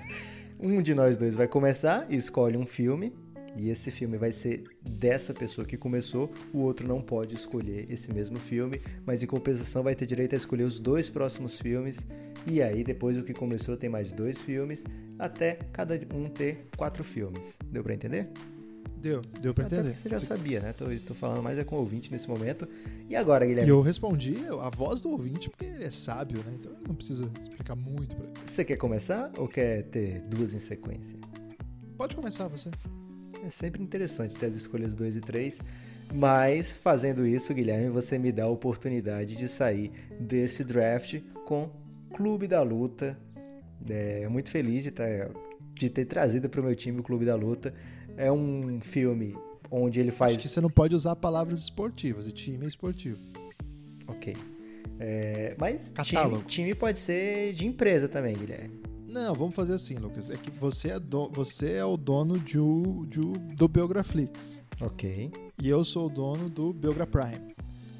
Um de nós dois vai começar e escolhe um filme. E esse filme vai ser dessa pessoa que começou, o outro não pode escolher esse mesmo filme, mas em compensação vai ter direito a escolher os dois próximos filmes. E aí, depois do que começou, tem mais dois filmes, até cada um ter quatro filmes. Deu pra entender? Deu, deu pra Até entender. porque você já sabia, né? Tô, tô falando mais é com o ouvinte nesse momento. E agora, Guilherme? E eu respondi a voz do ouvinte, porque ele é sábio, né? Então ele não precisa explicar muito pra ele. Você quer começar ou quer ter duas em sequência? Pode começar você. É sempre interessante ter as escolhas 2 e 3, mas fazendo isso, Guilherme, você me dá a oportunidade de sair desse draft com Clube da Luta. É muito feliz de, tá, de ter trazido para o meu time o Clube da Luta. É um filme onde ele faz. Acho que você não pode usar palavras esportivas, e time é esportivo. Ok. É, mas time, time pode ser de empresa também, Guilherme. Não, vamos fazer assim, Lucas. É que você é, do- você é o dono de o- de o- do Biograflix. Ok. E eu sou o dono do Biogra Prime.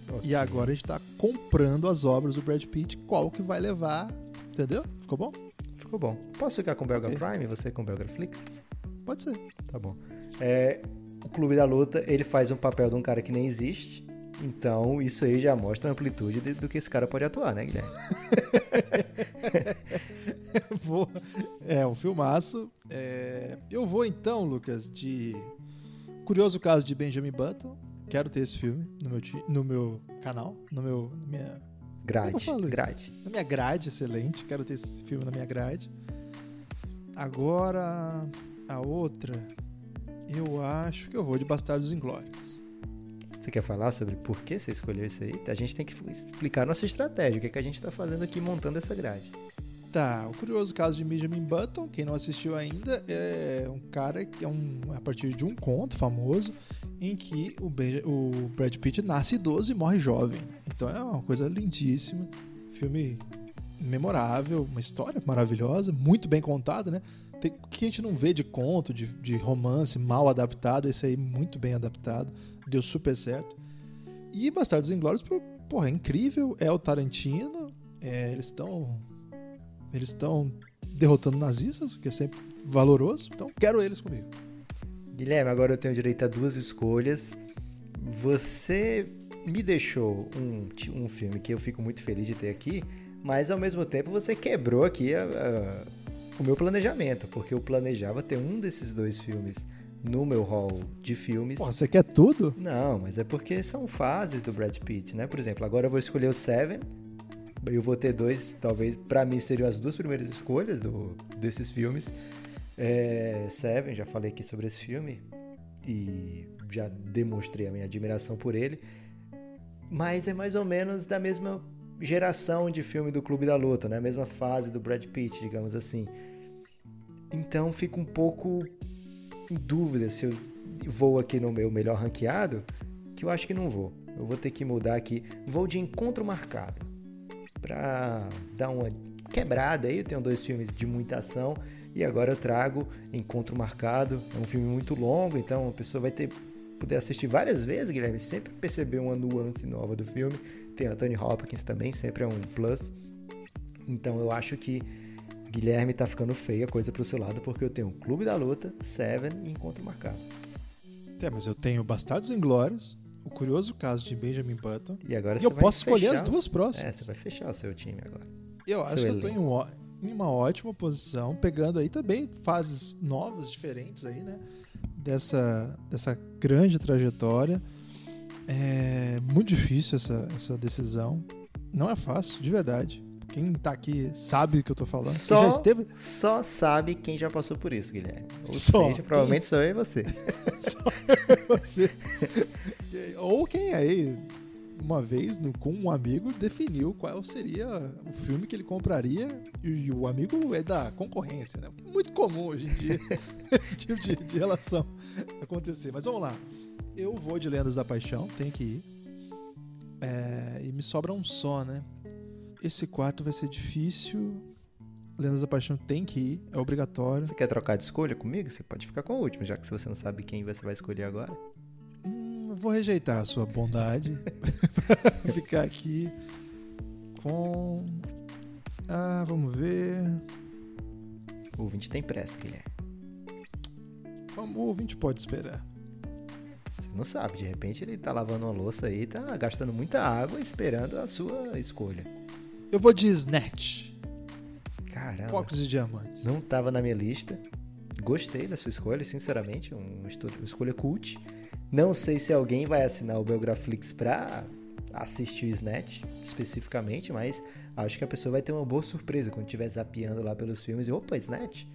ok. E agora a gente tá comprando as obras do Brad Pitt, qual que vai levar. Entendeu? Ficou bom? Ficou bom. Posso ficar com o Belga É. Prime e você com o Belga Flix? Pode ser. Tá bom. É, o Clube da Luta, ele faz um papel de um cara que nem existe. Então, isso aí já mostra a amplitude de- do que esse cara pode atuar, né, Guilherme? (laughs) É um filmaço. É, Eu vou então, Lucas, de Curioso Caso de Benjamin Button. Quero ter esse filme no meu, ti- no meu canal, no meu, na minha, Grade. Grade. na minha grade, excelente. Quero ter esse filme na minha grade. Agora, a outra, eu acho que eu vou de Bastardos Inglórios. Você quer falar sobre por que você escolheu isso aí? A gente tem que explicar a nossa estratégia, o que, é que a gente tá fazendo aqui montando essa grade. Tá, o curioso caso de Benjamin Button, quem não assistiu ainda, é um cara que é um a partir de um conto famoso em que o, Benja- o Brad Pitt nasce idoso e morre jovem. Então é uma coisa lindíssima, filme memorável, uma história maravilhosa, muito bem contada, né? Tem, que a gente não vê de conto, de, de romance mal adaptado, esse aí muito bem adaptado, deu super certo. E Bastardos Inglórios, por- porra, é incrível, é o Tarantino, é, eles estão eles estão derrotando nazistas, o que é sempre valoroso. Então, quero eles comigo. Guilherme, agora eu tenho direito a duas escolhas. Você me deixou um, um filme que eu fico muito feliz de ter aqui, mas ao mesmo tempo você quebrou aqui a- o meu planejamento, porque eu planejava ter um desses dois filmes no meu hall de filmes. Porra, você quer tudo? Não, mas é porque são fases do Brad Pitt, né? Por exemplo, agora eu vou escolher o Seven. Eu vou ter dois, talvez pra mim seriam as duas primeiras escolhas do, desses filmes. É, Seven, já falei aqui sobre esse filme e já demonstrei a minha admiração por ele. Mas é mais ou menos da mesma geração de filme do Clube da Luta, né? A mesma fase do Brad Pitt, digamos assim. Então fico um pouco em dúvida se eu vou aqui no meu melhor ranqueado, que eu acho que não vou. Eu vou ter que mudar aqui. Vou de encontro marcado. Pra dar uma quebrada aí. Eu tenho dois filmes de muita ação. E agora eu trago Encontro Marcado. É um filme muito longo, então a pessoa vai ter poder assistir várias vezes, Guilherme. Sempre perceber uma nuance nova do filme. Tem Anthony Hopkins também, sempre é um plus. Então eu acho que Guilherme tá ficando feia a coisa pro seu lado, porque eu tenho Clube da Luta, Seven e Encontro Marcado. É, mas eu tenho Bastardos Inglórios, o curioso caso de Benjamin Button. E agora E eu posso escolher as duas É, próximas. você vai fechar o seu time agora. Eu acho seu que eu tô em, um em uma ótima posição, pegando aí também fases novas, diferentes aí, né? Dessa, dessa grande trajetória. É muito difícil essa, essa decisão. Não é fácil, de verdade. Quem tá aqui sabe o que eu tô falando. Quem Só, já esteve. só sabe quem já passou por isso, Guilherme. Ou Só. seja, provavelmente sou eu e você. (laughs) Só você. Ou quem aí, uma vez, com um amigo, definiu qual seria o filme que ele compraria e, e o amigo é da concorrência, né? Muito comum hoje em dia (laughs) esse tipo de, de relação acontecer. Mas vamos lá. Eu vou de Lendas da Paixão, tem que ir. É, e me sobra um só, né? Esse quarto vai ser difícil. Lendas da Paixão tem que ir, é obrigatório. Você quer trocar de escolha comigo? Você pode ficar com a última, já que se você não sabe quem você vai escolher agora. Hum, vou rejeitar a sua bondade pra (laughs) ficar aqui com. Ah, vamos ver. O ouvinte tem pressa, Guilherme. O ouvinte pode esperar? Não sabe, de repente ele tá lavando uma louça aí, tá gastando muita água esperando a sua escolha. Eu vou de Snatch. Caramba. Focos e diamantes. Não tava na minha lista. Gostei da sua escolha, sinceramente. Um estúdio, uma escolha cult. Não sei se alguém vai assinar o Biograflix pra assistir o Snatch, especificamente, mas acho que a pessoa vai ter uma boa surpresa quando estiver zapeando lá pelos filmes e, opa, Snatch.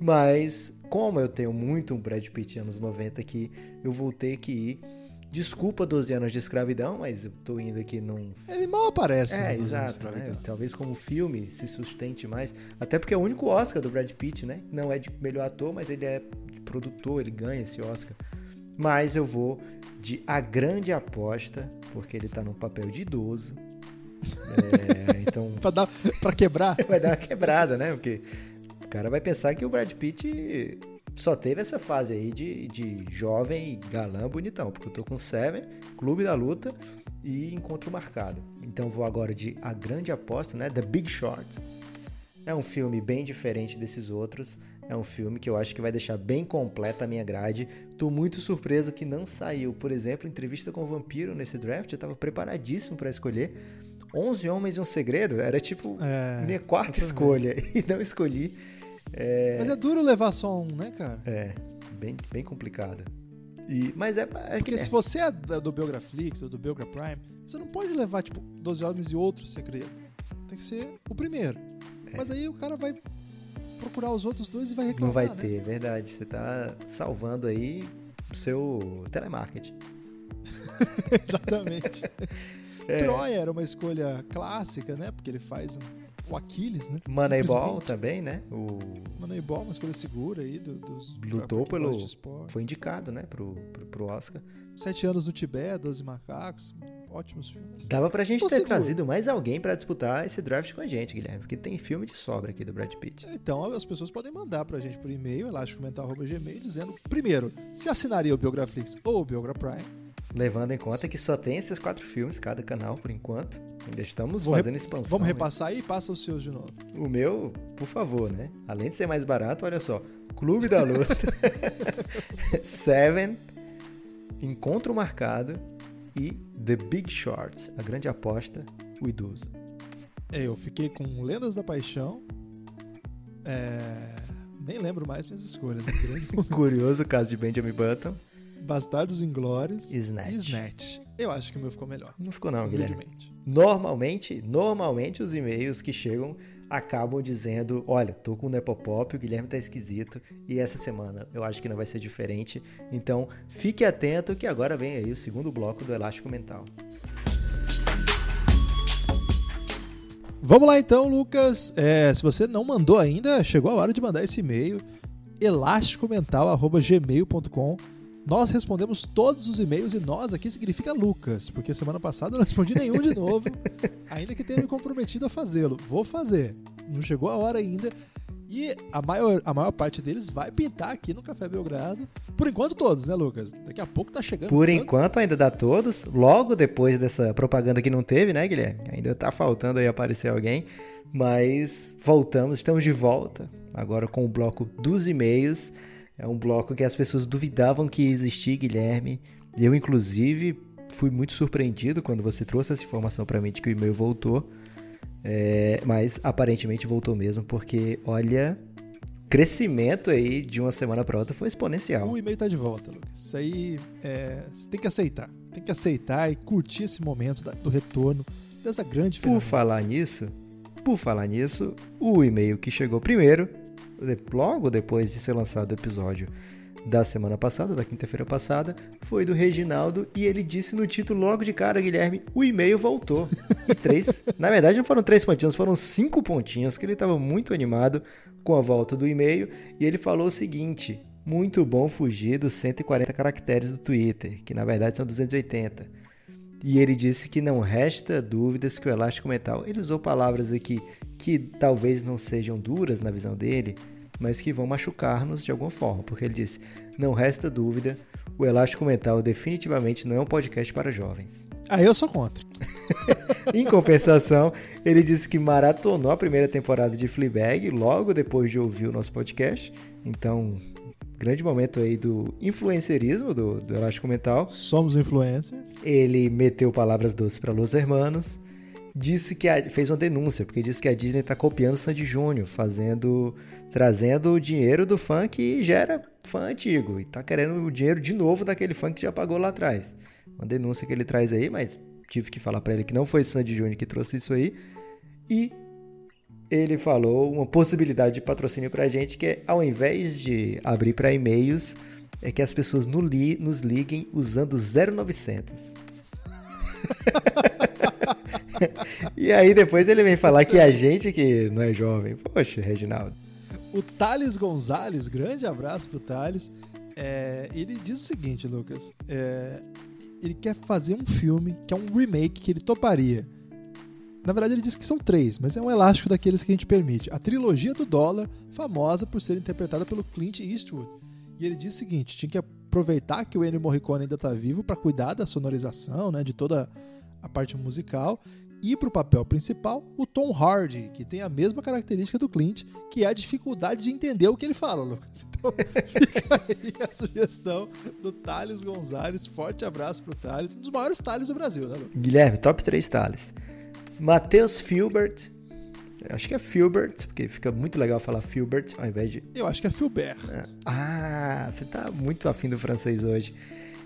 Mas, como eu tenho muito um Brad Pitt anos 90 aqui, eu vou ter que ir. Desculpa 12 anos de escravidão, mas eu tô indo aqui num Ele mal aparece. é, no Dos Anos de exato, né? Escravidão. Talvez como filme se sustente mais. Até porque é o único Oscar do Brad Pitt, né? Não é de melhor ator, mas ele é produtor, ele ganha esse Oscar. Mas eu vou de A Grande Aposta, porque ele tá num papel de idoso. É, então (laughs) Pra, dar, pra quebrar. (laughs) vai dar uma quebrada, né? Porque cara vai pensar que o Brad Pitt só teve essa fase aí de, de jovem, galã, bonitão. Porque eu tô com Seven, Clube da Luta e Encontro Marcado. Então vou agora de A Grande Aposta, né? The Big Short. É um filme bem diferente desses outros. É um filme que eu acho que vai deixar bem completa a minha grade. Tô muito surpreso que não saiu, por exemplo, entrevista com o Vampiro nesse draft. Eu tava preparadíssimo para escolher. 11 Homens e um Segredo era tipo É, minha quarta escolha (laughs) e não escolhi. É, Mas é duro levar só um, né, cara? é, bem, bem complicado. E, mas é, é Porque que se você é do Biograflix ou do Biogra Prime, você não pode levar, tipo, 12 Homens e outro segredo. Tem que ser o primeiro. É. Mas aí o cara vai procurar os outros dois e vai reclamar, não vai né? ter, é verdade. Você tá salvando aí o seu telemarketing. (laughs) Exatamente. (laughs) É. Troia era uma escolha clássica, né? Porque ele faz um- o Aquiles, né? Moneyball também, né? O Moneyball, uma escolha segura aí do- dos Lutou pelo- foi indicado, né, pro, pro, pro Oscar. Sete anos no Tibete, Doze Macacos, ótimos filmes. Dava pra gente Tô ter seguro. trazido mais alguém pra disputar esse draft com a gente, Guilherme, porque tem filme de sobra aqui do Brad Pitt. Então as pessoas podem mandar pra gente por e-mail, elásticomental.gmail, dizendo, primeiro, se assinaria o Biograflix ou o Biogra Prime. Levando em conta que só tem esses quatro filmes cada canal por enquanto. Ainda estamos Vou fazendo expansão. Vamos né? repassar aí e passa os seus de novo. O meu, por favor, né? Além de ser mais barato, olha só. Clube da Luta, (laughs) Seven, Encontro Marcado e The Big Shorts, a grande aposta, o idoso. É, eu fiquei com Lendas da Paixão. É, Nem lembro mais minhas escolhas. é (laughs) curioso caso de Benjamin Button. Bastardos Inglórios E Snatch. e Snatch. Eu acho que o meu ficou melhor. Não ficou não, Guilherme. Normalmente, normalmente os e-mails que chegam acabam dizendo, olha, tô com o Nepopop, o Guilherme tá esquisito e essa semana eu acho que não vai ser diferente. Então, fique atento que agora vem aí o segundo bloco do Elástico Mental. Vamos lá então, Lucas. É, se você não mandou ainda, chegou a hora de mandar esse e-mail elasticomental@gmail.com. Nós respondemos todos os e-mails e nós aqui significa Lucas, porque semana passada eu não respondi nenhum de novo, (laughs) ainda que tenha me comprometido a fazê-lo. Vou fazer. Não chegou a hora ainda. E a maior, a maior parte deles vai pintar aqui no Café Belgrado. Por enquanto todos, né, Lucas? Daqui a pouco tá chegando. Por tanto- enquanto ainda dá todos, logo depois dessa propaganda que não teve, né, Guilherme? Ainda tá faltando aí aparecer alguém, mas voltamos, estamos de volta, agora com o bloco dos e-mails. É um bloco que as pessoas duvidavam que ia existir, Guilherme. Eu, inclusive, fui muito surpreendido quando você trouxe essa informação pra mim de que o e-mail voltou. É, mas aparentemente voltou mesmo, porque olha, crescimento aí de uma semana pra outra foi exponencial. O e-mail tá de volta, Lucas. Isso aí é, você tem que aceitar. Tem que aceitar e curtir esse momento do retorno dessa grande Por ferramenta. falar nisso, por falar nisso, o e-mail que chegou primeiro, logo depois de ser lançado o episódio da semana passada, da quinta-feira passada, foi do Reginaldo e ele disse no título logo de cara, Guilherme, o e-mail voltou. E três, (laughs) na verdade não foram três pontinhos, foram cinco pontinhos, que ele estava muito animado com a volta do e-mail e ele falou o seguinte: muito bom fugir dos 140 caracteres do Twitter, que na verdade são 280. E ele disse que não resta dúvidas que o elástico mental. Ele usou palavras aqui que talvez não sejam duras na visão dele, mas que vão machucar-nos de alguma forma, porque ele disse: não resta dúvida, o Elástico Mental definitivamente não é um podcast para jovens. Ah, eu sou contra. (laughs) Em compensação, ele disse que maratonou a primeira temporada de Fleabag logo depois de ouvir o nosso podcast. Então, grande momento aí do influencerismo do, do Elástico Mental. Somos influencers. Ele meteu palavras doces para Los Hermanos. Disse que a- fez uma denúncia, porque disse que a Disney está copiando o Sandy Júnior, fazendo, trazendo o dinheiro do fã que já era fã antigo e tá querendo o dinheiro de novo daquele fã que já pagou lá atrás. Uma denúncia que ele traz aí, mas tive que falar para ele que não foi o Sandy Júnior que trouxe isso aí. E ele falou uma possibilidade de patrocínio pra gente, que é ao invés de abrir para e-mails, é que as pessoas no li- nos liguem usando 0900. (laughs) e aí depois ele vem falar que a gente que não é jovem. Poxa, Reginaldo. O Thales Gonzalez, grande abraço pro Thales. É, ele diz o seguinte, Lucas. é, ele quer fazer um filme que é um remake que ele toparia. Na verdade, ele diz que são três, mas é um elástico daqueles que a gente permite. A trilogia do dólar, famosa por ser interpretada pelo Clint Eastwood. E ele diz o seguinte: tinha que aproveitar que o Ennio Morricone ainda tá vivo para cuidar da sonorização, né, de toda a parte musical. E para o papel principal, o Tom Hardy, que tem a mesma característica do Clint, que é a dificuldade de entender o que ele fala, Lucas. (laughs) Então fica aí a sugestão do Thales Gonzalez. Forte abraço pro Thales, um dos maiores Thales do Brasil, né, Lucas? Guilherme, top 3 Thales. Matheus Filbert. Acho que é Filbert, porque fica muito legal falar Filbert ao invés de Eu acho que é Filbert. Ah, você tá muito afim do francês hoje.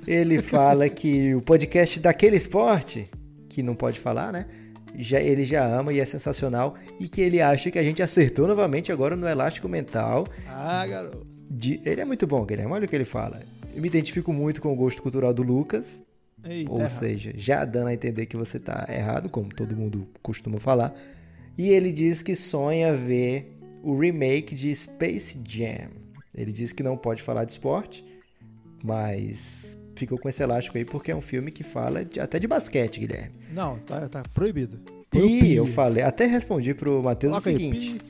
Ele fala que o podcast daquele esporte, que não pode falar, né? Já, ele já ama e é sensacional. E que ele acha que a gente acertou novamente agora no Elástico Mental. Ah, garoto. de- Ele é muito bom, Guilherme. Olha o que ele fala. Eu me identifico muito com o gosto cultural do Lucas. Eita, Ou errado. seja, já dando a entender que você tá errado, como todo mundo costuma falar. E ele diz que sonha ver o remake de Space Jam. Ele diz que não pode falar de esporte, mas ficou com esse elástico aí porque é um filme que fala de- até de basquete, Guilherme. Não, tá, tá proibido. E eu falei, até respondi pro Matheus o seguinte.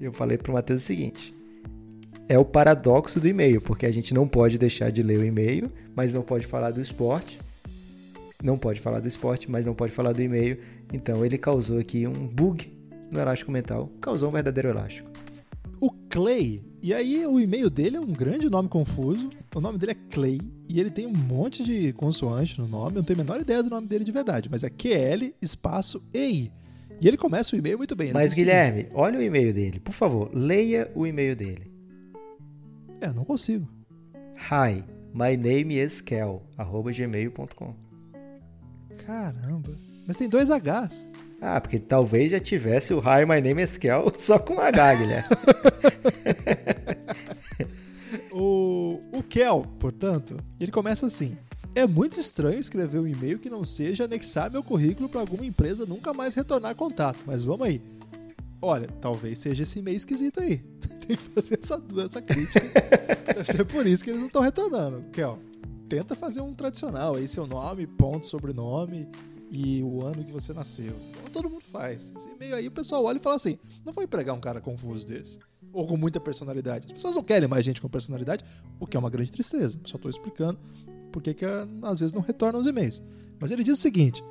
Eu falei pro Matheus o seguinte. É o paradoxo do e-mail, porque a gente não pode deixar de ler o e-mail, mas não pode falar do esporte. Não pode falar do esporte, mas não pode falar do e-mail. Então ele causou aqui um bug no elástico mental. Causou um verdadeiro elástico. O Clay. E aí o e-mail dele é um grande nome confuso. O nome dele é Clay. E ele tem um monte de consoante no nome. Eu não tenho a menor ideia do nome dele de verdade. Mas é QL espaço EI. E ele começa o e-mail muito bem. Mas Guilherme, olha o e-mail dele. Por favor, leia o e-mail dele. É, não consigo. Hi, my name is Kel, arroba gmail.com. Caramba. Mas tem dois Hs. Ah, porque talvez já tivesse o Hi, my name is Kel (laughs) só com H, Guilherme. (laughs) Kel, portanto, ele começa assim. É muito estranho escrever um e-mail que não seja anexar meu currículo para alguma empresa nunca mais retornar contato. Mas vamos aí. Olha, talvez seja esse e-mail esquisito aí. (laughs) Tem que fazer essa, essa crítica. (laughs) Deve ser por isso que eles não estão retornando. Kel, tenta fazer um tradicional aí, seu nome, ponto, sobrenome e o ano que você nasceu. Todo mundo faz. Esse e-mail aí o pessoal olha e fala assim: não vou empregar um cara confuso desse. Ou com muita personalidade. As pessoas não querem mais gente com personalidade, o que é uma grande tristeza. Só estou explicando por que ah, às vezes não retornam os e-mails. Mas ele diz o seguinte: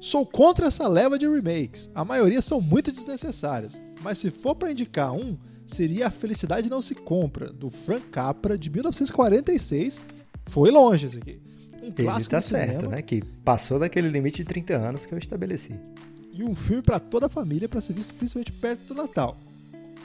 Sou contra essa leva de remakes. A maioria são muito desnecessárias. Mas se for para indicar um, seria A Felicidade Não Se Compra, do Frank Capra, de 1946. Foi longe esse aqui. Um Ele clássico tá do cinema certo, né? Que passou daquele limite de 30 anos que eu estabeleci. e um filme para toda a família para ser visto principalmente perto do Natal.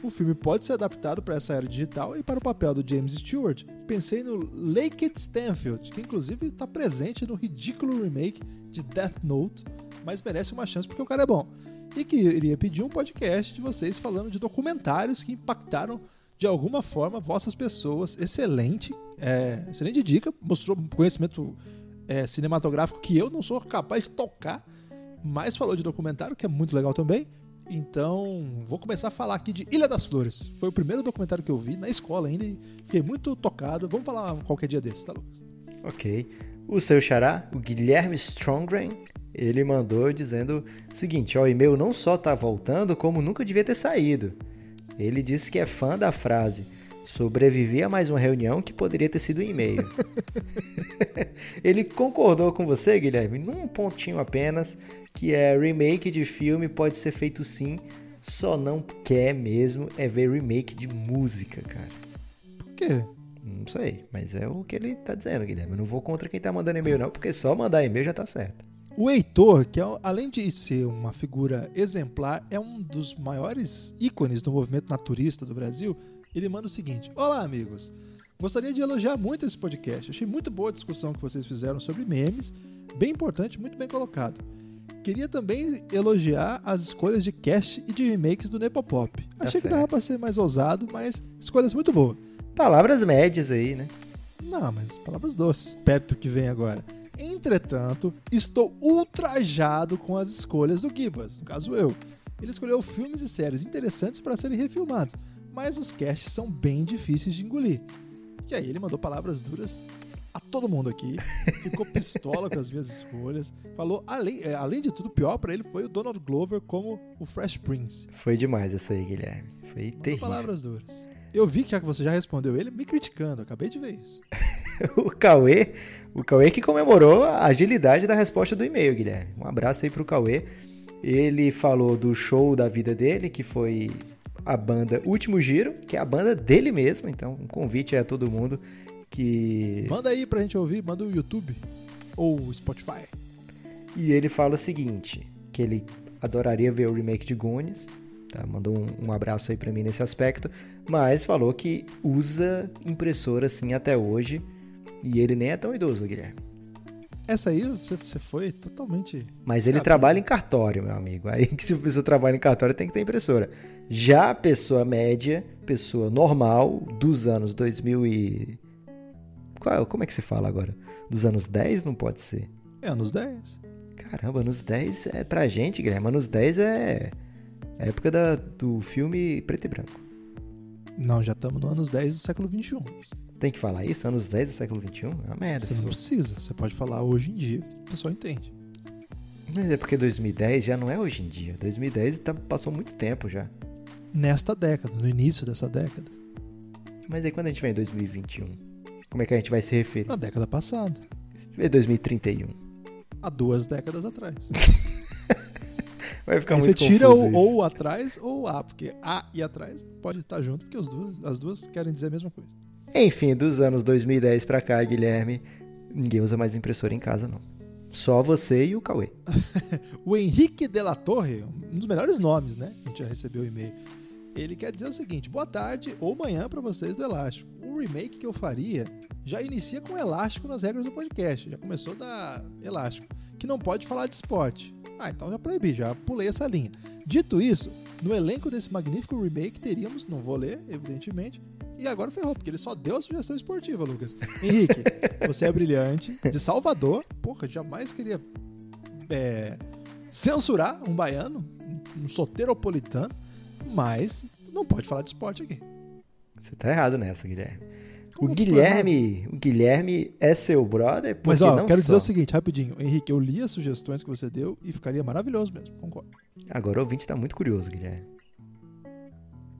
O filme pode ser adaptado para essa era digital e para o papel do James Stewart, pensei no Lake Stanfield, que inclusive está presente no ridículo remake de Death Note, mas merece uma chance porque o cara é bom. E que iria pedir um podcast de vocês falando de documentários que impactaram de alguma forma vossas pessoas. Excelente, é, excelente dica, mostrou um conhecimento é, cinematográfico que eu não sou capaz de tocar mas falou de documentário, que é muito legal também. Então, vou começar a falar aqui de Ilha das Flores. Foi o primeiro documentário que eu vi na escola ainda e fiquei muito tocado. Vamos falar qualquer dia desse, tá, Lucas? Ok. O seu xará, o Guilherme Strongren, ele mandou dizendo o seguinte: ó, o e-mail não só tá voltando, como nunca devia ter saído. Ele disse que é fã da frase: Sobrevivi a mais uma reunião que poderia ter sido um e-mail. (laughs) (laughs) Ele concordou com você, Guilherme, num pontinho apenas, que é remake de filme pode ser feito sim, só não quer mesmo é ver remake de música, cara. Por quê? Não sei, mas é o que ele tá dizendo, Guilherme. Eu não vou contra quem tá mandando e-mail, não, porque só mandar e-mail já tá certo. O Heitor, que é, além de ser uma figura exemplar, é um dos maiores ícones do movimento naturista do Brasil. Ele manda o seguinte: Olá, amigos. Gostaria de elogiar muito esse podcast. Achei muito boa a discussão que vocês fizeram sobre memes. Bem importante, muito bem colocado. Queria também elogiar as escolhas de cast e de remakes do Nepopop. Achei que certo. dava pra ser mais ousado, mas escolhas muito boas. Palavras médias aí, né? Não, mas palavras doces, perto que vem agora. Entretanto, estou ultrajado com as escolhas do Gibas, no caso eu. Ele escolheu filmes e séries interessantes para serem refilmados, mas os casts são bem difíceis de engolir. E aí ele mandou palavras duras a todo mundo aqui, ficou pistola com as minhas escolhas, falou, além, é, além de tudo, pior para ele foi o Donald Glover como o Fresh Prince. Foi demais essa aí, Guilherme. Foi Mandou terrível. palavras duras. Eu vi que já que você já respondeu ele, me criticando, acabei de ver isso. (laughs) o Cauê, o Cauê que comemorou a agilidade da resposta do e-mail, Guilherme. Um abraço aí pro Cauê. Ele falou do show da vida dele, que foi a banda Último Giro, que é a banda dele mesmo. Então, um convite aí a todo mundo que. Manda aí pra gente ouvir, manda o YouTube ou o Spotify. E ele fala o seguinte: que ele adoraria ver o remake de Goonies. Tá? Mandou um, um abraço aí pra mim nesse aspecto. Mas falou que usa impressora assim até hoje. E ele nem é tão idoso, Guilherme. Essa aí você, você foi totalmente. Mas ele trabalha em cartório, meu amigo. Aí que se a pessoa trabalha em cartório tem que ter impressora. Já a pessoa média, pessoa normal, dos anos 2000 e... Qual, como é que se fala agora? Dos anos 10 não pode ser. É, anos 10. Caramba, anos 10 é pra gente, Guilherme. Anos 10 é a época da, do filme preto e branco. Não, já estamos no anos 10 do século 21. Tem que falar isso? Anos 10 do século 21? É uma merda. Você não precisa, você pode falar hoje em dia, o pessoal entende. Mas é porque 2010 já não é hoje em dia. 2010 tá- passou muito tempo já. Nesta década, no início dessa década. Mas aí quando a gente vai em 2021, como é que a gente vai se referir? Na década passada. É 2031. Há duas décadas atrás. (laughs) Vai ficar Aí você muito tira confuso o ou atrás ou a, porque a e atrás pode estar junto, porque os duas, as duas querem dizer a mesma coisa. Enfim, dos anos 2010 pra cá, Guilherme, ninguém usa mais impressora em casa, não. Só você e o Cauê. (laughs) O Henrique de la Torre, um dos melhores nomes, né? A gente já recebeu o e-mail. Ele quer dizer o seguinte: boa tarde ou manhã para vocês do Elástico. O remake que eu faria já inicia com Elástico nas regras do podcast. Já começou da Elástico, que não pode falar de esporte. Ah, então já proibi, já pulei essa linha. Dito isso, no elenco desse magnífico remake teríamos, não vou ler, evidentemente, e agora ferrou, porque ele só deu a sugestão esportiva, Lucas. Henrique, (laughs) você é brilhante, de Salvador, porra, jamais queria é, censurar um baiano, um soteropolitano, mas não pode falar de esporte aqui. Você tá errado nessa, Guilherme. O Guilherme, o Guilherme é seu brother, Mas ó, não quero dizer só- o seguinte, rapidinho, Henrique, eu li as sugestões que você deu e ficaria maravilhoso mesmo, concordo. Agora o ouvinte tá muito curioso, Guilherme.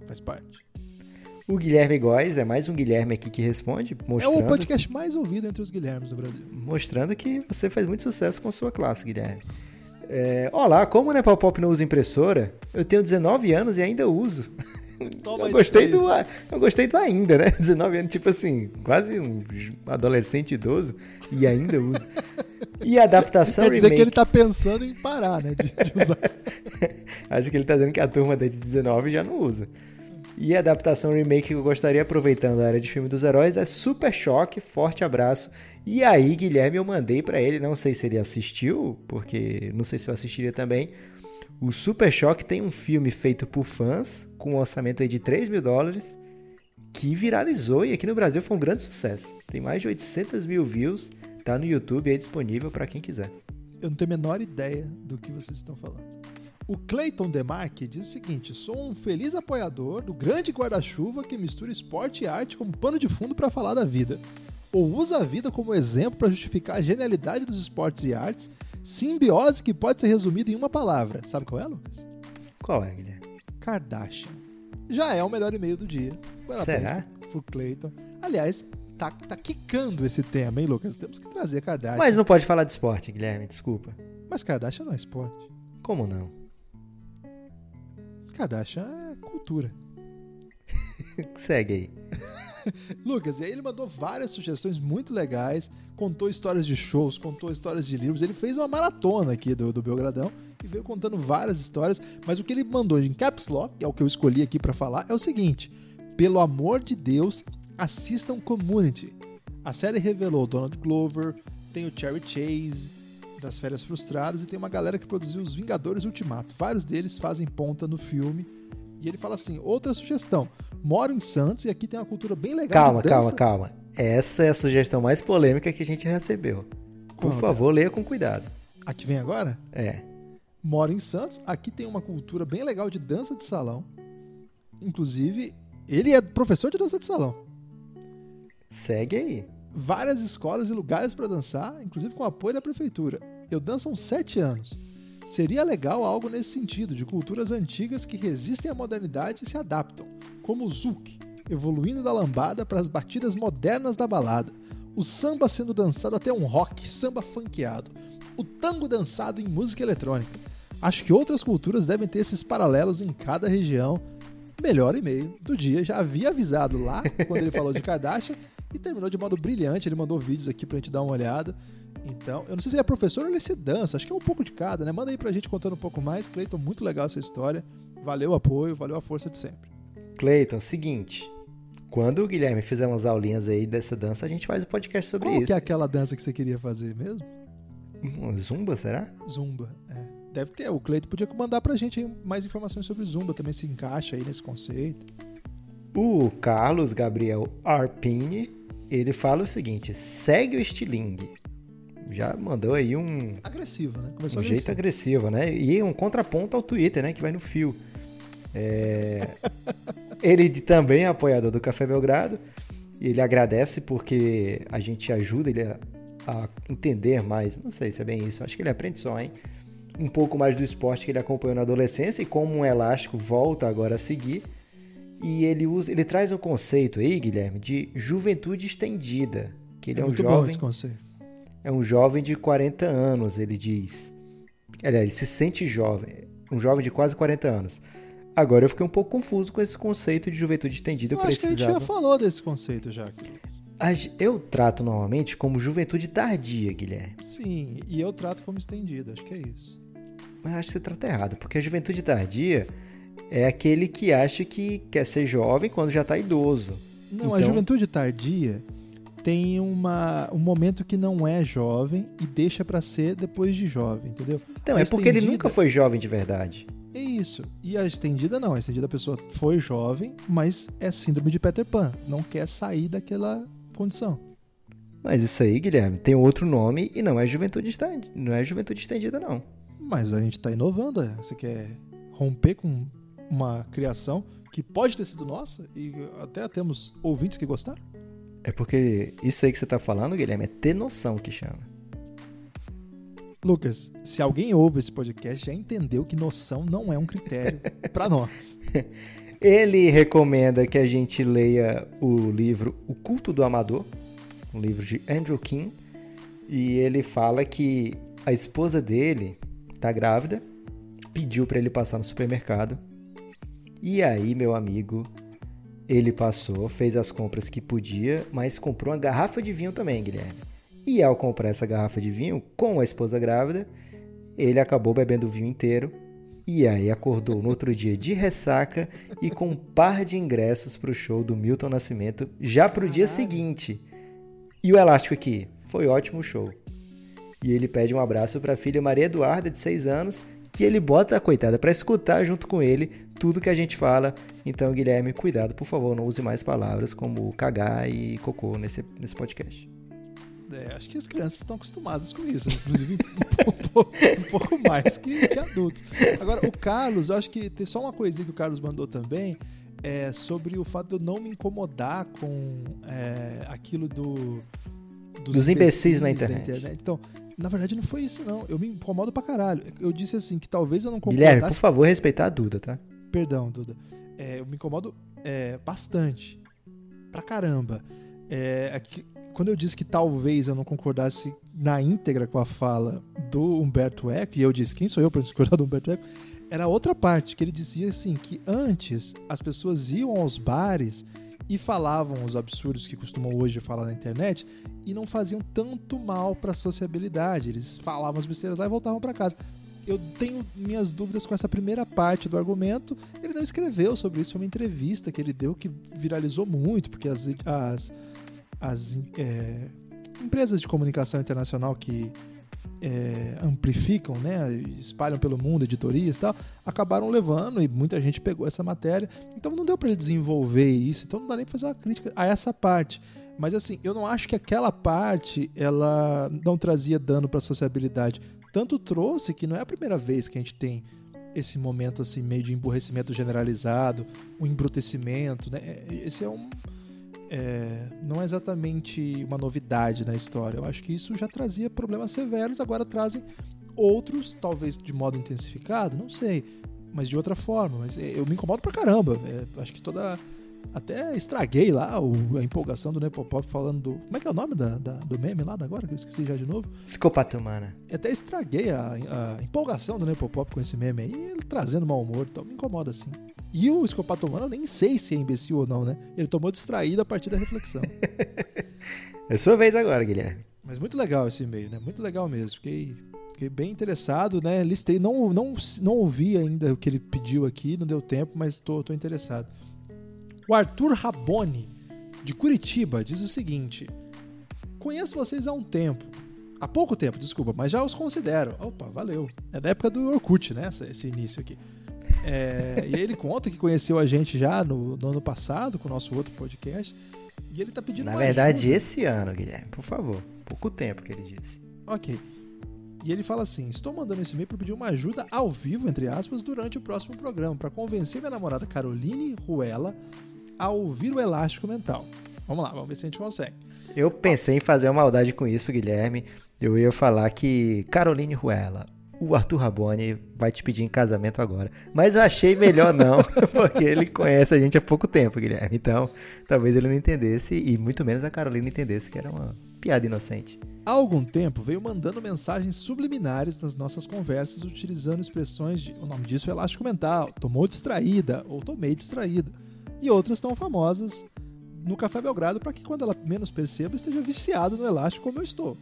Faz parte. O Guilherme Góes é mais um Guilherme aqui que responde, É mostrando, o podcast mais ouvido entre os Guilhermes do Brasil. mostrando que você faz muito sucesso com sua classe, Guilherme. É, Olá, como o Nepal Pop não usa impressora, eu tenho 19 anos e ainda uso. (laughs) Toma eu gostei do eu gostei do ainda, né? (laughs) 19 anos, tipo assim, quase um adolescente idoso e ainda usa. E a adaptação Quer dizer remake. que ele tá pensando em parar, né, de, de usar. (laughs) Acho que ele tá dizendo que a turma dele de 19 já não usa. E a adaptação remake que eu gostaria, aproveitando a área de filme dos heróis, é Super Choque, forte abraço. E aí, Guilherme, eu mandei pra ele, não sei se ele assistiu, porque não sei se eu assistiria também. O Super Choque tem um filme feito por fãs, com um orçamento de 3 mil dólares, que viralizou e aqui no Brasil foi um grande sucesso. Tem mais de 800 mil views, tá no YouTube aí disponível pra quem quiser. Eu não tenho a menor ideia do que vocês estão falando. O Clayton Demarque diz o seguinte: sou um feliz apoiador do grande guarda-chuva que mistura esporte e arte como pano de fundo para falar da vida. Ou usa a vida como exemplo para justificar a genialidade dos esportes e artes, simbiose que pode ser resumida em uma palavra. Sabe qual é, Qual é, Guilherme? Kardashian. Já é o melhor e-mail do dia. Parabéns. Será? pro Clayton. Aliás, tá, tá quicando esse tema, hein, Lucas? Temos que trazer Kardashian. Mas não pode falar de esporte, Guilherme, desculpa. Mas Kardashian não é esporte. Como não? Kardashian é cultura. (laughs) Segue aí. (laughs) Lucas, e aí ele mandou várias sugestões muito legais, contou histórias de shows, contou histórias de livros. Ele fez uma maratona aqui do, do Belgradão e veio contando várias histórias. Mas o que ele mandou em Caps Lock, que é o que eu escolhi aqui para falar, é o seguinte: pelo amor de Deus, assistam Community. A série revelou Donald Glover, tem o Cherry Chase, das Férias Frustradas, e tem uma galera que produziu os Vingadores Ultimato. Vários deles fazem ponta no filme. E ele fala assim: outra sugestão. Moro em Santos e aqui tem uma cultura bem legal. Calma, de dança. calma, calma. Essa é a sugestão mais polêmica que a gente recebeu. Por Qual, favor, leia com cuidado. A que vem agora? É. Moro em Santos, aqui tem uma cultura bem legal de dança de salão. Inclusive, ele é professor de dança de salão. Segue aí. Várias escolas e lugares para dançar, inclusive com apoio da prefeitura. Eu danço há uns sete anos. Seria legal algo nesse sentido, de culturas antigas que resistem à modernidade e se adaptam, como o zouk, evoluindo da lambada para as batidas modernas da balada, o samba sendo dançado até um rock, samba funkeado, o tango dançado em música eletrônica. Acho que outras culturas devem ter esses paralelos em cada região. Melhor e-mail do dia, já havia avisado lá quando ele falou de (laughs) Kardashian e terminou de modo brilhante. Ele mandou vídeos aqui pra gente dar uma olhada. Então, eu não sei se ele é professor ou ele se dança, acho que é um pouco de cada, né? Manda aí pra gente contando um pouco mais. Cleiton, muito legal essa história. Valeu o apoio, valeu a força de sempre. Cleiton, seguinte. Quando o Guilherme fizer umas aulinhas aí dessa dança, a gente faz o um podcast sobre Qual isso. que é aquela dança que você queria fazer mesmo? Hum, Zumba, será? Zumba, é. Deve ter. O Cleiton podia mandar pra gente mais informações sobre Zumba, também se encaixa aí nesse conceito. O Carlos Gabriel Arpini, ele fala o seguinte: segue o estilingue. Já mandou aí um, Agressivo, né? um Começou jeito agressivo. agressivo, né? E um contraponto ao Twitter, né? Que vai no fio. É, (laughs) Ele também é apoiador do Café Belgrado. Ele agradece porque a gente ajuda ele a, a entender mais. Não sei se é bem isso. Acho que ele aprende só, hein? Um pouco mais do esporte que ele acompanhou na adolescência e como um elástico volta agora a seguir. E ele usa, ele traz um conceito aí, Guilherme, de juventude estendida. Que ele é, um muito bom jovem esse conceito. É um jovem de 40 anos, ele diz. Aliás, ele se sente jovem. Um jovem de quase 40 anos. Agora eu fiquei um pouco confuso com esse conceito de juventude estendida. Eu, Eu acho que a gente precisava. já falou desse conceito já. Eu trato normalmente como juventude tardia, Guilherme. Sim, e eu trato como estendido, acho que é isso. Mas acho que você trata errado, porque a juventude tardia é aquele que acha que quer ser jovem quando já tá idoso. Não, a Então- juventude tardia tem uma, um momento que não é jovem e deixa pra ser depois de jovem, entendeu? Então, A é porque ele nunca foi jovem de verdade. É isso. E a estendida não. A estendida a pessoa foi jovem, mas é síndrome de Peter Pan. Não quer sair daquela condição. Mas isso aí, Guilherme, tem outro nome e não é juventude estendida. Não é juventude estendida, não. Mas a gente tá inovando. é. Você quer romper com uma criação que pode ter sido nossa e até temos ouvintes que gostaram? É porque isso aí que você tá falando, Guilherme, é ter noção que chama. Lucas, se alguém ouve esse podcast, já entendeu que noção não é um critério (laughs) pra nós. Ele recomenda que a gente leia o livro O Culto do Amador, um livro de Andrew King, e ele fala que a esposa dele tá grávida, pediu para ele passar no supermercado. E aí, meu amigo, ele passou, fez as compras que podia, mas comprou uma garrafa de vinho também, Guilherme. E ao comprar essa garrafa de vinho com a esposa grávida, ele acabou bebendo o vinho inteiro e aí acordou no outro dia de ressaca e com um par de ingressos pro show do Milton Nascimento já pro dia Caralho. seguinte. E o elástico aqui, foi ótimo o show. E ele pede um abraço pra filha Maria Eduarda, de 6 anos, que ele bota a coitada pra escutar junto com ele tudo que a gente fala. Então, Guilherme, cuidado, por favor, não use mais palavras como cagar e cocô nesse, nesse podcast. É, acho que as crianças estão acostumadas com isso, inclusive um pouco, um pouco mais que, que adultos. Agora, o Carlos, eu acho que tem só uma coisinha que o Carlos mandou também, é sobre o fato de eu não me incomodar com é, aquilo do, Dos imbecis na internet. Então, na verdade, não foi isso, não. Eu me incomodo pra caralho. Eu disse assim, que talvez eu não Guilherme, por concordasse favor, respeitar a Duda, tá? Perdão, Duda. É, eu me incomodo é, bastante. pra caramba. É, aqui- quando eu disse que talvez eu não concordasse na íntegra com a fala do Humberto Eco, e eu disse, quem sou eu para discordar do Humberto Eco? Era outra parte, que ele dizia assim, que antes as pessoas iam aos bares e falavam os absurdos que costumam hoje falar na internet e não faziam tanto mal para a sociabilidade. Eles falavam as besteiras lá e voltavam para casa. Eu tenho minhas dúvidas com essa primeira parte do argumento. Ele não escreveu sobre isso, foi uma entrevista que ele deu que viralizou muito, porque as, as, as é, empresas de comunicação internacional que é, amplificam, né, espalham pelo mundo, editorias e tal, acabaram levando e muita gente pegou essa matéria. Então não deu para ele desenvolver isso, então não dá nem fazer uma crítica a essa parte. Mas assim, eu não acho que aquela parte ela não trazia dano para a sociabilidade. Tanto trouxe que não é a primeira vez que a gente tem esse momento assim meio de emburrecimento generalizado, um embrutecimento, né? Esse é um é, não é exatamente uma novidade na história. Eu acho que isso já trazia problemas severos, agora trazem outros, talvez de modo intensificado, não sei, mas de outra forma. Mas é, eu me incomodo pra caramba. É, acho que toda. Até estraguei lá o- a empolgação do Nepopop falando do. Como é que é o nome da, da- do meme lá da agora? Que eu esqueci já de novo. Psicopata humana. Até estraguei a, a empolgação do Nepopop com esse meme aí, ele trazendo mau humor, então me incomoda assim. E o Escopato Humano, eu nem sei se é imbecil ou não, né? Ele tomou distraído a partir da reflexão. (laughs) É sua vez agora, Guilherme. Mas muito legal esse e-mail, né? Muito legal mesmo. Fiquei, fiquei bem interessado, né? Listei, não, não, não ouvi ainda o que ele pediu aqui, não deu tempo, mas tô, tô interessado. O Arthur Raboni, de Curitiba, diz o seguinte: Conheço vocês há um tempo. Há pouco tempo, desculpa, mas já os considero. Opa, valeu. É da época do Orkut, né? Esse início aqui. É, e ele conta que conheceu a gente já no, no ano passado, com o nosso outro podcast. E ele tá pedindo Na verdade, ajuda. esse ano, Guilherme, por favor. Pouco tempo que ele disse. Ok. E ele fala assim: Estou mandando esse e-mail para pedir uma ajuda ao vivo, entre aspas, durante o próximo programa, para convencer minha namorada Caroline Ruela a ouvir o Elástico Mental. Vamos lá, vamos ver se a gente consegue. Eu pensei em fazer uma maldade com isso, Guilherme. Eu ia falar que Caroline Ruela, o Arthur Raboni vai te pedir em casamento agora. Mas eu achei melhor não, (laughs) porque ele conhece a gente há pouco tempo, Guilherme. Então, talvez ele não entendesse e muito menos a Carolina entendesse que era uma piada inocente. Há algum tempo veio mandando mensagens subliminares nas nossas conversas utilizando expressões de. O nome disso é elástico mental, tomou distraída ou tomei distraído. E outras tão famosas no Café Belgrado para que quando ela menos perceba esteja viciado no elástico como eu estou.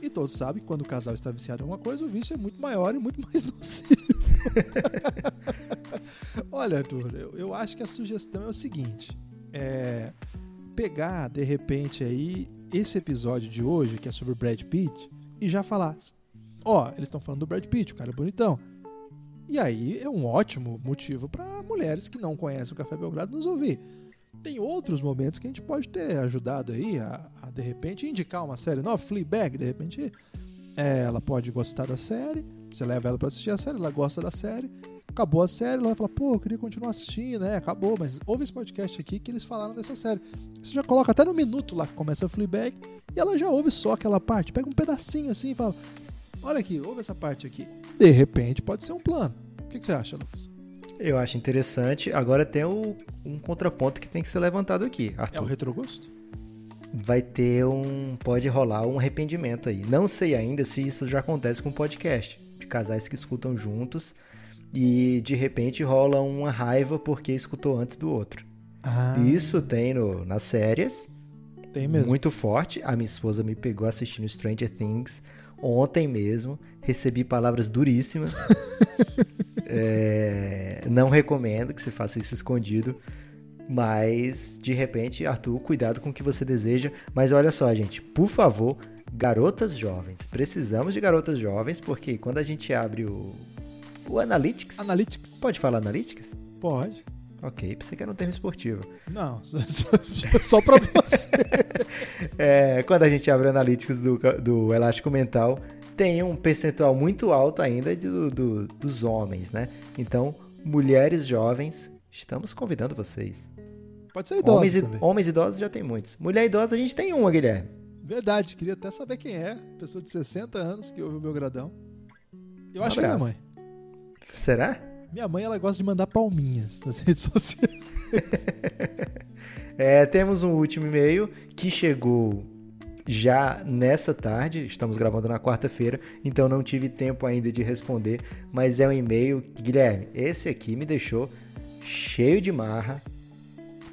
E todos sabem que quando o casal está viciado em alguma coisa, o vício é muito maior e muito (laughs) mais nocivo. (laughs) Olha, Arthur, eu, eu acho que a sugestão é o seguinte: é pegar de repente aí esse episódio de hoje, que é sobre Brad Pitt, e já falar: ó, eles estão falando do Brad Pitt, o cara é bonitão. E aí é um ótimo motivo para mulheres que não conhecem o Café Belgrado nos ouvir. Tem outros momentos que a gente pode ter ajudado aí a, a, de repente indicar uma série nova, Fleabag, de repente é, ela pode gostar da série, você leva ela para assistir a série, ela gosta da série, acabou a série, ela vai falar, pô, eu queria continuar assistindo, né? Acabou, mas ouve esse podcast aqui que eles falaram dessa série. Você já coloca até no minuto lá que começa a Fleabag e ela já ouve só aquela parte, pega um pedacinho assim e fala, olha aqui, ouve essa parte aqui. De repente pode ser um plano. O que, que você acha, Lucas? Eu acho interessante. Agora tem o- um contraponto que tem que ser levantado aqui, É o Arthur. retrogosto? Vai ter um. Pode rolar um arrependimento aí. Não sei ainda se isso já acontece com podcast. De casais que escutam juntos e de repente rola uma raiva porque escutou antes do outro. Ah, Isso tem no, nas séries, tem mesmo. muito forte. A minha esposa me pegou assistindo Stranger Things ontem mesmo. Recebi palavras duríssimas. (laughs) É, não recomendo que você faça isso escondido. Mas, de repente, Arthur, cuidado com o que você deseja. Mas olha só, gente, por favor, garotas jovens. Precisamos de garotas jovens, porque quando a gente abre o, o Analytics. Analytics. Pode falar Analytics? Pode. Ok, pensei que era um termo esportivo. Não, (laughs) só, só, pra você. (laughs) É, quando a gente abre o Analytics do, do Elástico Mental, tem um percentual muito alto ainda do, do- dos homens, né? Então, mulheres jovens, estamos convidando vocês. Pode ser idoso Homens, também. homens idosos já tem muitos. Mulher idosa a gente tem uma, Guilherme. Verdade, queria até saber quem é. Pessoa de 60 anos que ouve o meu gradão. Eu Um acho que é minha abraço. mãe. Será? Minha mãe, ela gosta de mandar palminhas nas (laughs) redes sociais. É, temos um último e-mail que chegou já nessa tarde, estamos gravando na quarta-feira, então não tive tempo ainda de responder, mas é um e-mail, Guilherme, esse aqui me deixou cheio de marra,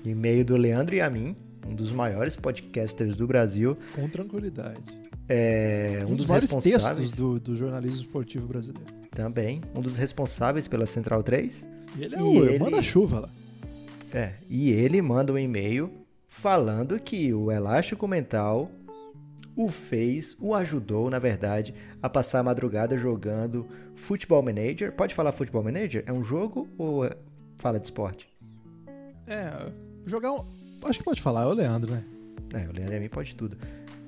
e-mail do Leandro e a mim, um dos maiores podcasters do Brasil. Com tranquilidade. É, um, Um, dos, dos responsáveis textos do, do jornalismo esportivo brasileiro. também, um dos responsáveis pela Central 3. E ele é o ele- manda-chuva lá. É, e ele manda um e-mail falando que o elástico mental o fez, o ajudou, na verdade, a passar a madrugada jogando Football Manager. Pode falar Football Manager? É um jogo ou é- fala de esporte? É, jogar um. Acho que pode falar, é o Leandro, né? É, o Leandro e a mim pode tudo.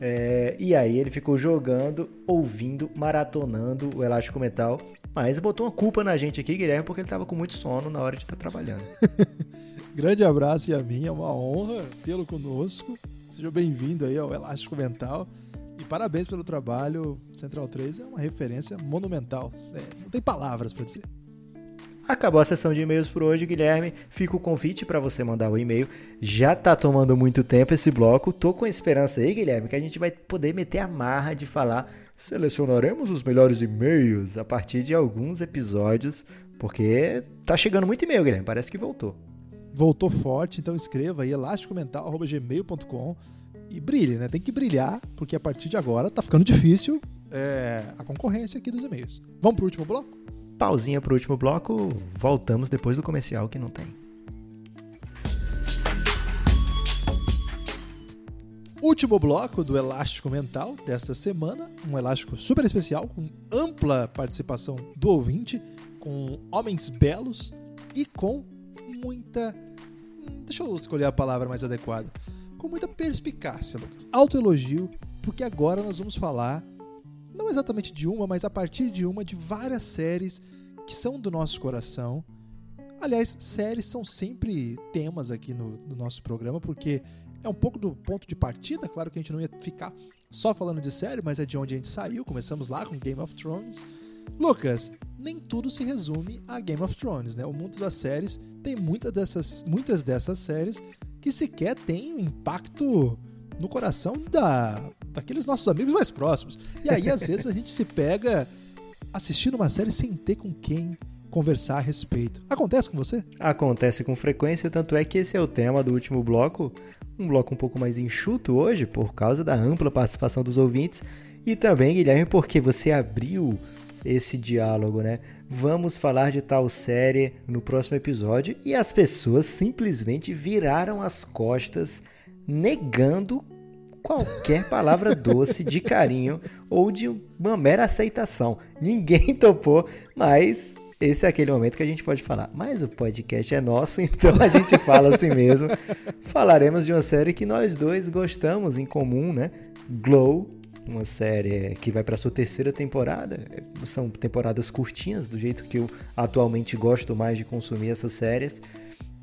É, e aí ele ficou jogando, ouvindo, maratonando o elástico mental, mas botou uma culpa na gente aqui, Guilherme, porque ele tava com muito sono na hora de estar trabalhando. (laughs) Grande abraço e a mim, é uma honra tê-lo conosco. Seja bem-vindo aí ao Elástico Mental. E parabéns pelo trabalho. Central 3 é uma referência monumental. É, não tem palavras pra dizer. Acabou a sessão de e-mails por hoje, Guilherme. Fica o convite para você mandar o e-mail. Já tá tomando muito tempo esse bloco. Tô com esperança aí, Guilherme, que a gente vai poder meter a marra de falar. Selecionaremos os melhores e-mails a partir de alguns episódios, porque tá chegando muito e-mail, Guilherme. Parece que voltou. Voltou forte, então escreva aí elasticomental.gmail.com e brilhe, né? Tem que brilhar, porque a partir de agora tá ficando difícil é, a concorrência aqui dos e-mails. Vamos pro último bloco? Pausinha pro último bloco. Voltamos depois do comercial que não tem. Último bloco do Elástico Mental desta semana, um elástico super especial, com ampla participação do ouvinte, com homens belos e com muita. Deixa eu escolher a palavra mais adequada. Com muita perspicácia, Lucas. Autoelogio, porque agora nós vamos falar, não exatamente de uma, mas a partir de uma, de várias séries que são do nosso coração. Aliás, séries são sempre temas aqui no, no nosso programa, porque é um pouco do ponto de partida. Claro que a gente não ia ficar só falando de série, mas é de onde a gente saiu. Começamos lá com Game of Thrones. Lucas, nem tudo se resume a Game of Thrones, né? O mundo das séries tem muitas dessas, muitas dessas séries que sequer têm um impacto no coração da, daqueles nossos amigos mais próximos. E aí, às vezes, a gente se pega assistindo uma série sem ter com quem conversar a respeito. Acontece com você? Acontece com frequência, tanto é que esse é o tema do último bloco. Um bloco um pouco mais enxuto hoje, por causa da ampla participação dos ouvintes. E também, Guilherme, porque você abriu esse diálogo, né? Vamos falar de tal série no próximo episódio e as pessoas simplesmente viraram as costas, negando qualquer palavra doce de carinho ou de uma mera aceitação. Ninguém (laughs) topou, mas esse é aquele momento que a gente pode falar. Mas o podcast é nosso, (laughs) então a gente fala assim mesmo. Falaremos de uma série que nós dois gostamos em comum, né? Glow, uma série que vai para sua terceira temporada. São temporadas curtinhas, do jeito que eu atualmente gosto mais de consumir essas séries.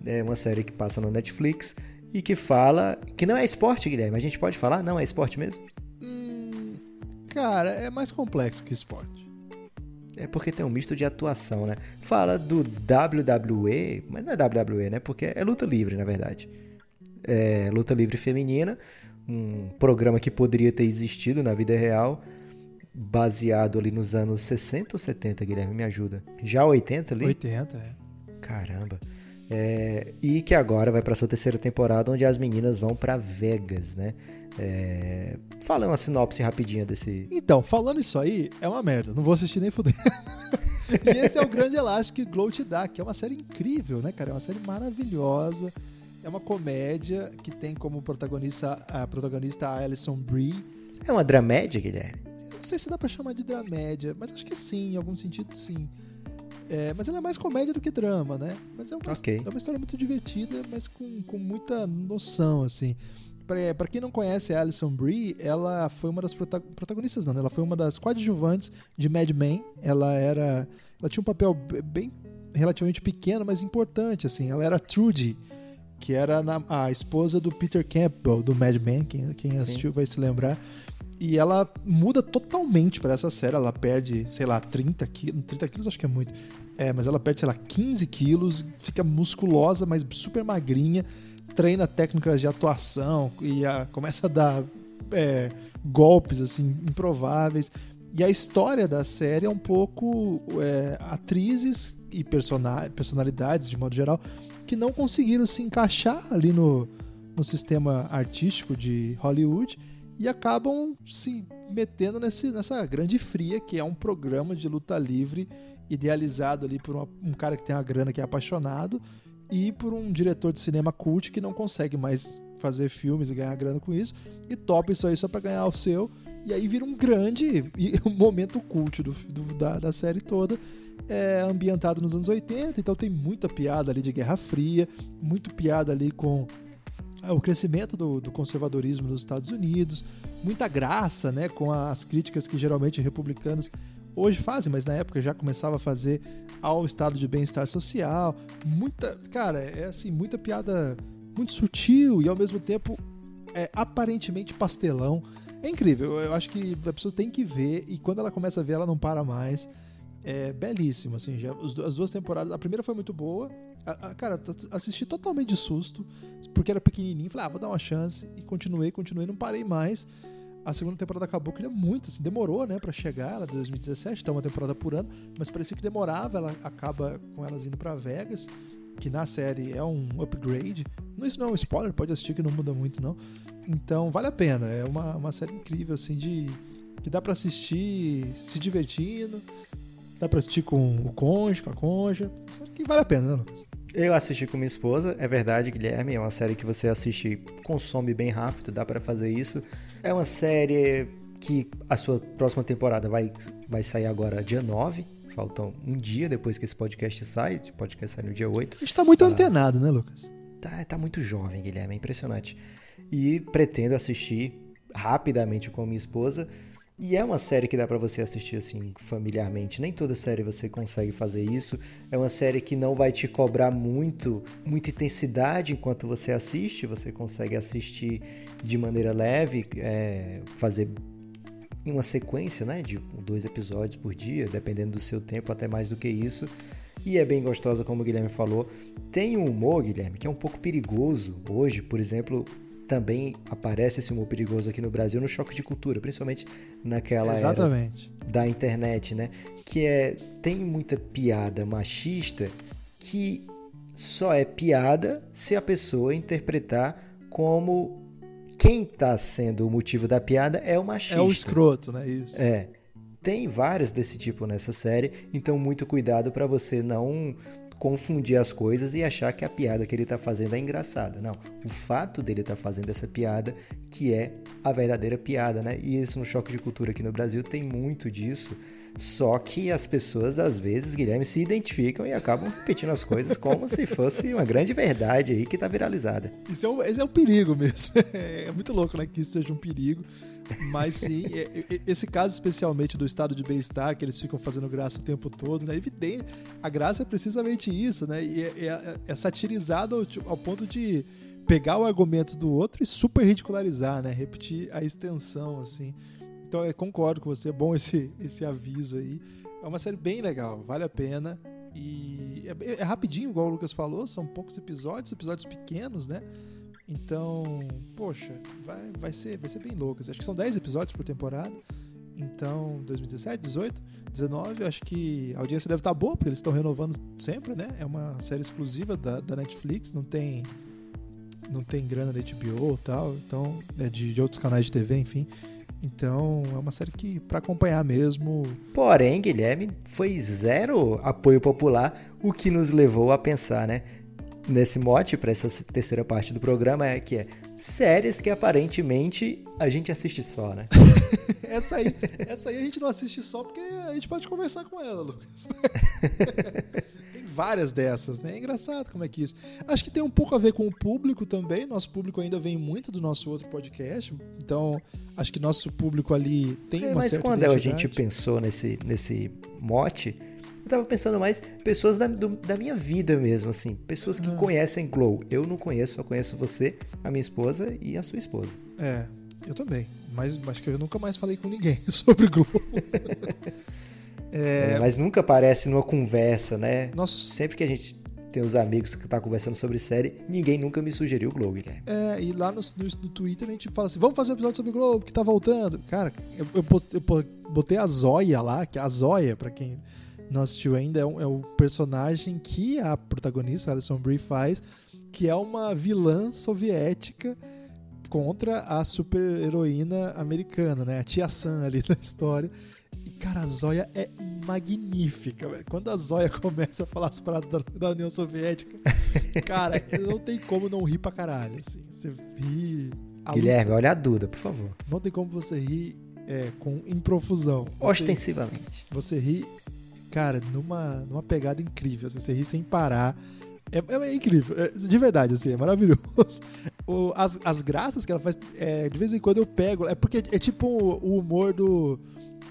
É uma série que passa na Netflix e que fala que não é esporte, Guilherme. A gente pode falar, não é esporte mesmo? Hum, cara, é mais complexo que esporte. É porque tem um misto de atuação, né? Fala do WWE, mas não é WWE, né? Porque é luta livre, na verdade. É luta livre feminina, um programa que poderia ter existido na vida real, baseado ali nos anos 60 ou 70, Guilherme, me ajuda. Já 80 ali? 80, é. Caramba. É, e que agora vai para sua terceira temporada, onde as meninas vão para Vegas, né? É, fala uma sinopse rapidinha desse. Então, falando isso aí, é uma merda. Não vou assistir nem fudendo. (laughs) e esse é o grande elástico que Glow te dá, que é uma série incrível, né, cara? É uma série maravilhosa. É uma comédia que tem como protagonista a protagonista Alison Brie. É uma dramédia, Guilherme? Não sei se dá pra chamar de dramédia, mas acho que sim, em algum sentido sim. É, mas ela é mais comédia do que drama, né? Mas é uma, Ok. é uma história muito divertida, mas com, com muita noção, assim. Pra, pra quem não conhece a Alison Brie, ela foi uma das prota- protagonistas, não, né? Ela foi uma das coadjuvantes de Mad Men. Ela era... Ela tinha um papel bem relativamente pequeno, mas importante, assim. Ela era Trudy, que era a esposa do Peter Campbell, do Mad Men. Quem, quem assistiu vai se lembrar. E ela muda totalmente para essa série. Ela perde, sei lá, 30 quilos. 30 quilos acho que é muito. É, mas ela perde, sei lá, 15 quilos, fica musculosa, mas super magrinha, treina técnicas de atuação e a, começa a dar é, golpes assim improváveis. E a história da série é um pouco é, atrizes e personalidades, de modo geral, que não conseguiram se encaixar ali no, no sistema artístico de Hollywood e acabam se metendo nesse, nessa grande fria que é um programa de luta livre idealizado ali por uma, um cara que tem uma grana que é apaixonado e por um diretor de cinema cult que não consegue mais fazer filmes e ganhar grana com isso e topa isso aí só para ganhar o seu e aí vira um grande (laughs) um momento cult do, do da, da, série toda é ambientado nos anos 80 então tem muita piada ali de Guerra Fria muito piada ali com o crescimento do, do, conservadorismo nos Estados Unidos, muita graça, né, com as críticas que geralmente republicanos hoje fazem, mas na época já começava a fazer ao estado de bem-estar social, muita, cara, é assim, muita piada muito sutil e ao mesmo tempo é aparentemente pastelão. É incrível, eu acho que a pessoa tem que ver e quando ela começa a ver, ela não para mais. É belíssimo, assim, já, as duas temporadas, a primeira foi muito boa, a, a, cara, assisti totalmente de susto, porque era pequenininho. Falei, ah, vou dar uma chance. E continuei, continuei, não parei mais. A segunda temporada acabou que ele é muito, assim, demorou, né, para chegar, ela é de 2017, então uma temporada por ano, mas parecia que demorava, ela acaba com elas indo para Vegas, que na série é um upgrade. Isso não é um spoiler, pode assistir que não muda muito não. Então, vale a pena, é uma, uma série incrível assim de que dá para assistir se divertindo, dá para assistir com o cônjuge, com a conja, que vale a pena, né, Lucas? Eu assisti com minha esposa, é verdade, Guilherme, é uma série que você assiste, consome bem rápido, dá para fazer isso. É uma série que a sua próxima temporada vai, vai sair agora dia 9, faltam um dia depois que esse podcast sai, o podcast sai no dia 8. A gente tá muito ah, antenado, né, Lucas? Tá, tá muito jovem, Guilherme, é impressionante. E pretendo assistir rapidamente com a minha esposa. E é uma série que dá para você assistir assim familiarmente. Nem toda série você consegue fazer isso. É uma série que não vai te cobrar muito, muita intensidade enquanto você assiste. Você consegue assistir de maneira leve, é, fazer uma sequência, né, de dois episódios por dia, dependendo do seu tempo, até mais do que isso. E é bem gostosa, como o Guilherme falou. Tem um humor, Guilherme, que é um pouco perigoso hoje. Por exemplo, também aparece esse humor perigoso aqui no Brasil no choque de cultura, principalmente naquela Exatamente. era da internet, né? Que é tem muita piada machista que só é piada se a pessoa interpretar como quem está sendo o motivo da piada é o machista. É o escroto, né? Isso. É. Tem várias desse tipo nessa série, então muito cuidado para você não confundir as coisas e achar que a piada que ele está fazendo é engraçada. Não, o fato dele estar tá fazendo essa piada que é a verdadeira piada, né? E isso no choque de cultura aqui no Brasil tem muito disso. Só que as pessoas, às vezes, Guilherme, se identificam e acabam repetindo as coisas como se fosse uma grande verdade aí que está viralizada. Isso é, um, esse é um perigo mesmo. (laughs) É muito louco, né? Que isso seja um perigo. Mas sim, esse caso especialmente do estado de bem-estar, que eles ficam fazendo graça o tempo todo, né? Evidente, a graça é precisamente isso, né? E é, é, é satirizado ao, ao, ponto de pegar o argumento do outro e super ridicularizar, né? Repetir a extensão, assim. Então eu concordo com você, é bom esse, esse aviso aí. É uma série bem legal, vale a pena. E é, é rapidinho, igual o Lucas falou, são poucos episódios, episódios pequenos, né? Então, poxa, vai, vai, ser, vai ser bem louco. Acho que são 10 episódios por temporada. Então, 2017, 18, 19, acho que a audiência deve estar boa, porque eles estão renovando sempre, né? É uma série exclusiva da, da Netflix, não tem não tem grana da HBO tal, então é de, de outros canais de TV, enfim. Então, é uma série que para acompanhar mesmo. Porém, Guilherme, foi zero apoio popular, o que nos levou a pensar, né? Nesse mote para essa terceira parte do programa é que é séries que aparentemente a gente assiste só, né? (laughs) essa, aí, essa aí a gente não assiste só porque a gente pode conversar com ela, Lucas. (laughs) tem várias dessas, né? É engraçado como é que isso. Acho que tem um pouco a ver com o público também. Nosso público ainda vem muito do nosso outro podcast. Então, acho que nosso público ali tem é, uma mas certa quando identidade. a gente pensou nesse, nesse mote, tava pensando mais pessoas da, do, da minha vida mesmo, assim. Pessoas que uhum. conhecem Glow. Eu não conheço, só conheço você, a minha esposa e a sua esposa. É. Eu também. Mas acho que eu nunca mais falei com ninguém (laughs) sobre Globo. (laughs) É, mas nunca aparece numa conversa, né? Nossa. Sempre que a gente tem os amigos que tá conversando sobre série, ninguém nunca me sugeriu o Globo, Guilherme. É, e lá no, no, no Twitter a gente fala assim: vamos fazer um episódio sobre o Globo, que tá voltando. Cara, eu, eu, botei, eu botei a Zóia lá, que a Zóia, pra quem não assistiu ainda, é, um, é o personagem que a protagonista, Alison Brie, faz, que é uma vilã soviética contra a super heroína americana, né? A Tia Sam ali (laughs) da história. E, cara, a Zóia é magnífica, velho. Quando a Zóia (laughs) começa a falar as paradas da, da União Soviética, cara, não tem como não rir pra caralho, assim. Você ri... Guilherme, olha a Duda, por favor. Não tem como você rir é, com improfusão. Ostensivamente. Você ri, cara, numa, numa pegada incrível. Assim, você ri sem parar. É, é, incrível, é, de verdade, assim, é maravilhoso. (laughs) O, as, as graças que ela faz, é, de vez em quando eu pego, é porque é tipo o humor do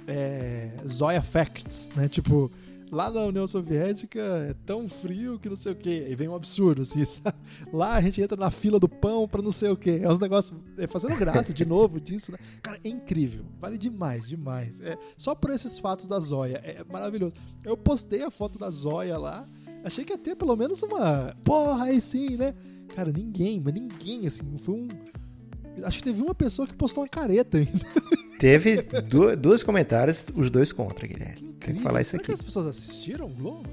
é, Zoya Facts, né? Tipo, lá na União Soviética é tão frio que não sei o que. E vem um absurdo, assim, (laughs) sabe? Lá a gente entra na fila do pão pra não sei o que. É uns negócios. É fazendo graça de novo disso, né? Cara, é incrível. Vale demais, demais. É, só por esses fatos da Zóia. É maravilhoso. Eu postei a foto da Zóia lá. Achei que ia ter pelo menos uma. Porra, aí sim, né? Cara, ninguém, mas ninguém, assim. Foi um. Acho que teve uma pessoa que postou uma careta ainda. (laughs) Teve dois comentários, os dois contra, Guilherme. Que Tem que falar isso Será aqui. que as pessoas assistiram o Globo?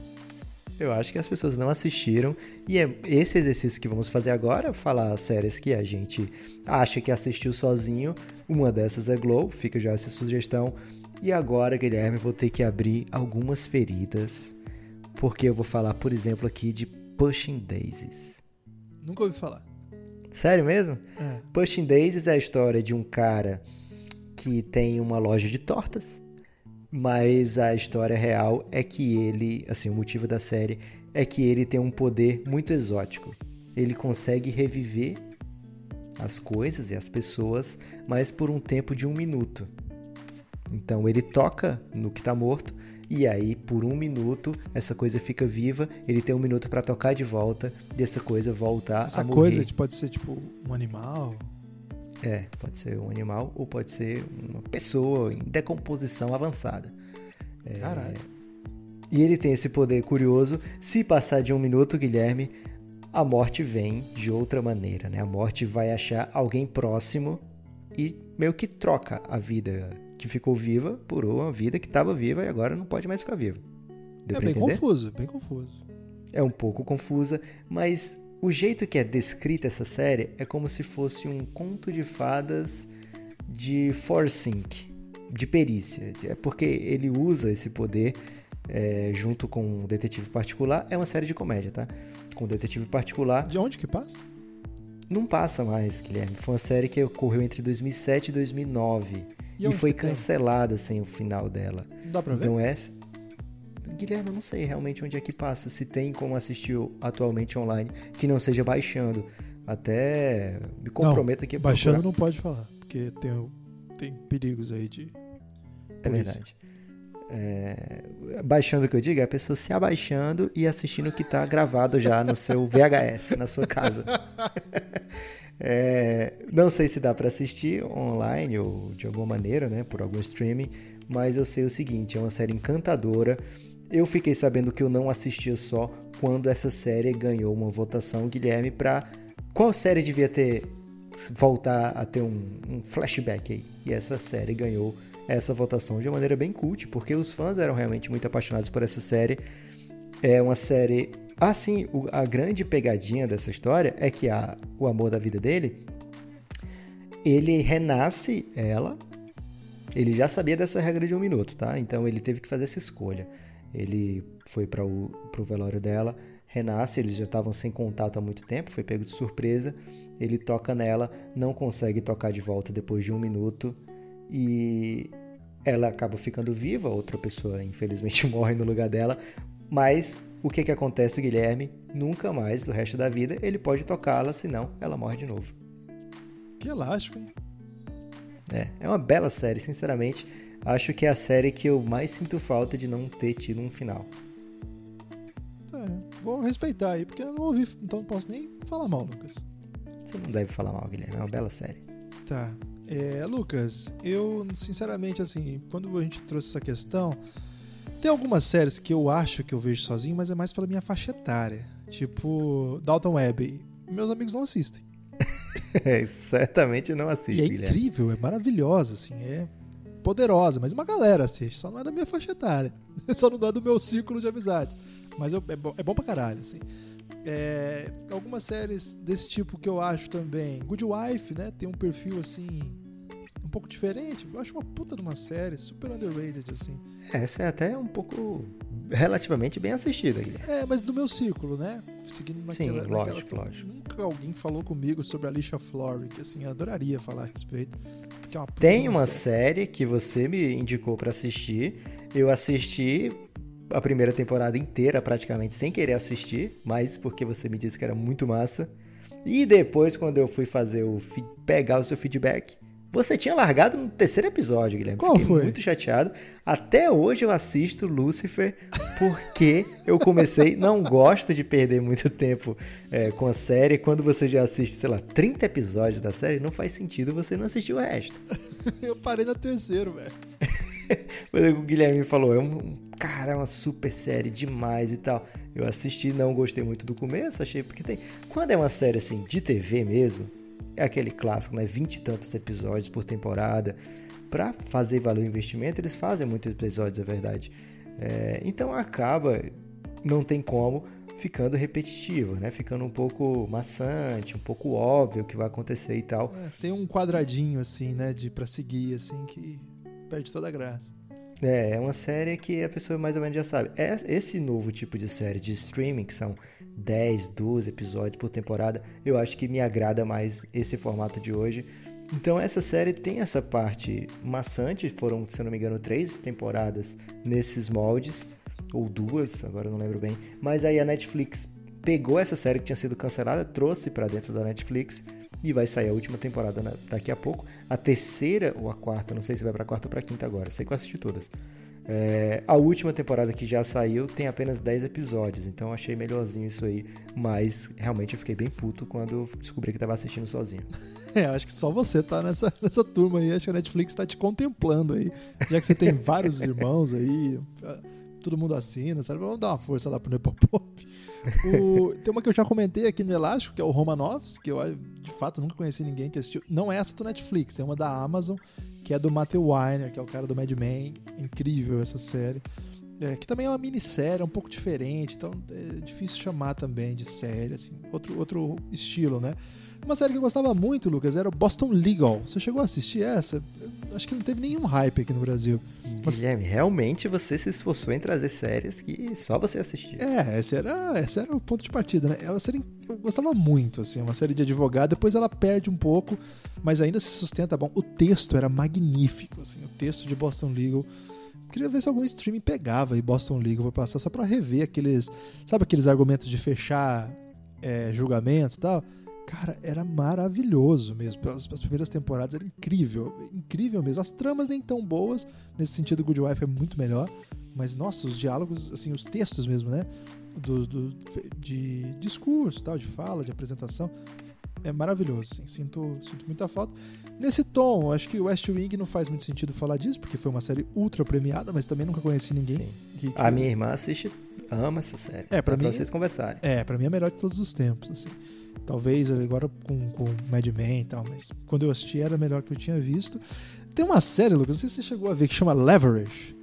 Eu acho que as pessoas não assistiram. E é esse exercício que vamos fazer agora, falar séries que a gente acha que assistiu sozinho. Uma dessas é Glow, fica já essa sugestão. E agora, Guilherme, vou ter que abrir algumas feridas. Porque eu vou falar, por exemplo, aqui de Pushing Daisies. Nunca ouvi falar. Sério mesmo? É. Pushing Daisies é a história de um cara que tem uma loja de tortas, mas a história real é que ele, assim, o motivo da série é que ele tem um poder muito exótico. Ele consegue reviver as coisas e as pessoas, mas por um tempo de um minuto. Então ele toca no que está morto e aí por um minuto essa coisa fica viva. Ele tem um minuto para tocar de volta e essa coisa voltar essa a morrer. Essa coisa pode ser tipo um animal. É, pode ser um animal ou pode ser uma pessoa em decomposição avançada. É, Caralho. E ele tem esse poder curioso. Se passar de um minuto, Guilherme, a morte vem de outra maneira, né? A morte vai achar alguém próximo e meio que troca a vida que ficou viva por uma vida que estava viva e agora não pode mais ficar viva. Deu é bem entender? confuso, bem confuso. É um pouco confusa, mas o jeito que é descrita essa série é como se fosse um conto de fadas de forcing, de perícia. É porque ele usa esse poder é, junto com um detetive particular. É uma série de comédia, tá? Com um detetive particular. De onde que passa? Não passa mais, Guilherme. Foi uma série que ocorreu entre 2007 e 2009. E, e foi cancelada sem o final dela. Não dá pra ver? Então essa, Guilherme, eu não sei realmente onde é que passa, se tem como assistir atualmente online, que não seja baixando. Até me comprometo aqui a Baixando não pode falar, porque tem, tem perigos aí de. É verdade. É, baixando o que eu digo é a pessoa se abaixando e assistindo o que está gravado já no seu VHS, na sua casa. (laughs) É, não sei se dá para assistir online ou de alguma maneira, né, por algum streaming, mas eu sei o seguinte: é uma série encantadora. Eu fiquei sabendo que eu não assistia só quando essa série ganhou uma votação, Guilherme, para qual série devia ter voltar a ter um, um, flashback aí. E essa série ganhou essa votação de uma maneira bem cult, porque os fãs eram realmente muito apaixonados por essa série. É uma série. Assim, a grande pegadinha dessa história é que a, o amor da vida dele ele renasce ela. Ele já sabia dessa regra de um minuto, tá? Então ele teve que fazer essa escolha. Ele foi para o velório dela, renasce, eles já estavam sem contato há muito tempo, foi pego de surpresa. Ele toca nela, não consegue tocar de volta depois de um minuto e ela acaba ficando viva. Outra pessoa, infelizmente, (laughs) morre no lugar dela. Mas o que, que acontece, Guilherme? Nunca mais, do resto da vida, ele pode tocá-la, senão ela morre de novo. Que elástico, hein? É, é uma bela série, sinceramente acho que é a série que eu mais sinto falta de não ter tido um final. É, vou respeitar aí, porque eu não ouvi, então não posso nem falar mal, Lucas. Você não deve falar mal, Guilherme, é uma bela série. Tá. É, Lucas, eu sinceramente assim, quando a gente trouxe essa questão, tem algumas séries que eu acho que eu vejo sozinho, mas é mais pela minha faixa etária. Tipo, Dalton Web. Meus amigos não assistem. (laughs) É, certamente não assiste, E é incrível, é maravilhosa, assim, é poderosa, mas uma galera assiste, só não é da minha faixa etária. (laughs) Só não é do meu círculo de amizades. Mas eu- é, bom, é bom pra caralho, assim. É, algumas séries desse tipo que eu acho também. Good Wife, né? Tem um perfil assim. Um pouco diferente. Eu acho uma puta de uma série, super underrated, assim. Essa é até um pouco relativamente bem assistida, Guilherme. É, mas do meu círculo, né? Seguindo naquela, Sim, naquela lógico, que lógico. Nunca alguém falou comigo sobre a Alicia Florrick, que assim, eu adoraria falar a respeito. Porque é uma Tem uma série. que você me indicou pra assistir. Eu assisti a primeira temporada inteira, praticamente sem querer assistir, mas porque você me disse que era muito massa. E depois, quando eu fui fazer o pegar o seu feedback, você tinha largado no terceiro episódio, Guilherme. Qual Fiquei foi? muito chateado. Até hoje eu assisto Lucifer porque eu comecei, (laughs) não gosto de perder muito tempo é, com a série. Quando você já assiste, sei lá, 30 episódios da série, não faz sentido você não assistir o resto. (laughs) Eu parei na terceira, velho. (laughs) Mas o Guilherme falou, é um- cara, é uma super série demais e tal. Eu assisti, não gostei muito do começo, achei porque tem. Quando é uma série assim de TV mesmo, é aquele clássico, né? Vinte e tantos episódios por temporada. Pra fazer valer o investimento, eles fazem muitos episódios, é verdade. É, então acaba, não tem como, ficando repetitivo, né? Ficando um pouco maçante, um pouco óbvio o que vai acontecer e tal. É, tem um quadradinho assim, né, de para seguir assim que perde toda a graça. É, é uma série que a pessoa mais ou menos já sabe. É- Esse novo tipo de série de streaming, que são 10, 12 episódios por temporada, eu acho que me agrada mais esse formato de hoje. Então essa série tem essa parte maçante, foram, se eu não me engano, três temporadas nesses moldes, ou duas, agora eu não lembro bem. Mas aí a Netflix pegou essa série que tinha sido cancelada, trouxe pra dentro da Netflix e vai sair a última temporada na- daqui a pouco. A terceira ou a quarta, não sei se vai pra quarta ou pra quinta agora, sei que eu assisti todas. É, a última temporada que já saiu tem apenas 10 episódios, então eu achei melhorzinho isso aí. Mas realmente eu fiquei bem puto quando descobri que tava assistindo sozinho. (laughs) É, acho que só você tá nessa, (laughs) nessa turma aí. Acho que a Netflix tá te contemplando aí. Já que você tem vários (laughs) irmãos aí, ah, todo mundo assina, sabe? Vamos dar uma força lá pro Nepopop. O, tem uma que eu já comentei aqui no Elástico, que é o Romanovs, que eu de fato nunca conheci ninguém que assistiu. Não é essa do Netflix, é uma da Amazon, que é do Matthew Weiner, que é o cara do Mad Men. Incrível essa série. É, que também é uma minissérie, é um pouco diferente, então é difícil chamar também de série, assim, outro, outro estilo, né? Uma série que eu gostava muito, Lucas, era o Boston Legal. Você chegou a assistir essa? Eu acho que não teve nenhum hype aqui no Brasil. Mas- Guilherme, realmente você se esforçou em trazer séries que só você assistiu. É, esse era, esse era o ponto de partida, né? É uma série eu gostava muito, assim, uma série de advogado. Depois ela perde um pouco, mas ainda se sustenta bom. O texto era magnífico, assim, o texto de Boston Legal. Queria ver se algum streaming pegava aí Boston Legal pra passar só pra rever aqueles, sabe aqueles argumentos de fechar é, julgamento e tal. Cara, era maravilhoso mesmo. As, as primeiras temporadas era incrível, incrível mesmo. As tramas nem tão boas, nesse sentido, Good Wife é muito melhor. Mas, nossa, os diálogos, assim, os textos mesmo, né? Do, do- de discurso, tal, de fala, de apresentação. É maravilhoso, assim, sinto, sinto muita falta. Nesse tom, acho que West Wing não faz muito sentido falar disso, porque foi uma série ultra premiada, mas também nunca conheci ninguém Sim. que, que- A minha irmã assiste, ama essa série. É, pra mim- vocês conversarem. É, pra mim é a melhor de todos os tempos, assim. Talvez agora com, com Mad Men e tal, mas quando eu assisti era a melhor que eu tinha visto. Tem uma série, Lucas, não sei se você chegou a ver, que chama Leverage.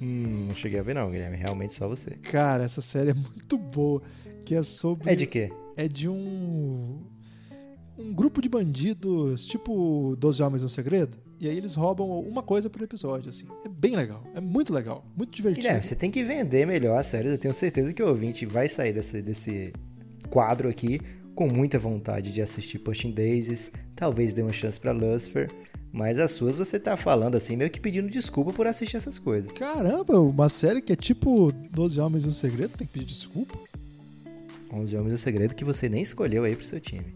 Hum, não cheguei a ver não, Guilherme. Realmente só você. Cara, essa série é muito boa, que é sobre... É de quê? é de um um grupo de bandidos, tipo 12 Homens no Segredo, e aí eles roubam uma coisa por episódio, assim. É bem legal, é muito legal, muito divertido. Guilherme, você tem que vender melhor as séries. Eu tenho certeza que o ouvinte vai sair desse, desse quadro aqui com muita vontade de assistir Pushing Daisies, talvez dê uma chance pra Lucifer, mas as suas você tá falando assim, meio que pedindo desculpa por assistir essas coisas. Caramba, uma série que é tipo 12 Homens no Segredo, tem que pedir desculpa? 11 Homens do Segredo que você nem escolheu aí pro seu time.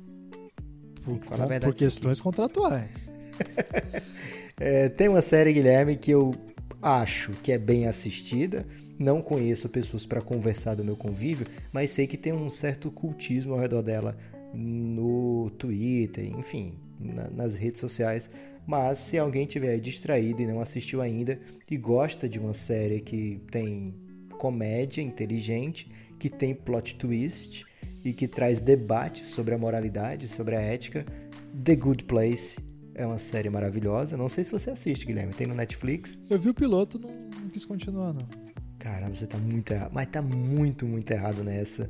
Por, por questões contratuais. (laughs) É, tem uma série, Guilherme, que eu acho que é bem assistida. Não conheço pessoas para conversar do meu convívio, mas sei que tem um certo cultismo ao redor dela no Twitter, enfim, na- nas redes sociais. Mas se alguém tiver distraído e não assistiu ainda e gosta de uma série que tem comédia inteligente, que tem plot twist e que traz debates sobre a moralidade, sobre a ética, The Good Place é uma série maravilhosa. Não sei se você assiste, Guilherme. Tem no Netflix. Eu vi o piloto, não, não quis continuar, não. Cara, você tá muito errado. Mas tá muito, muito errado nessa.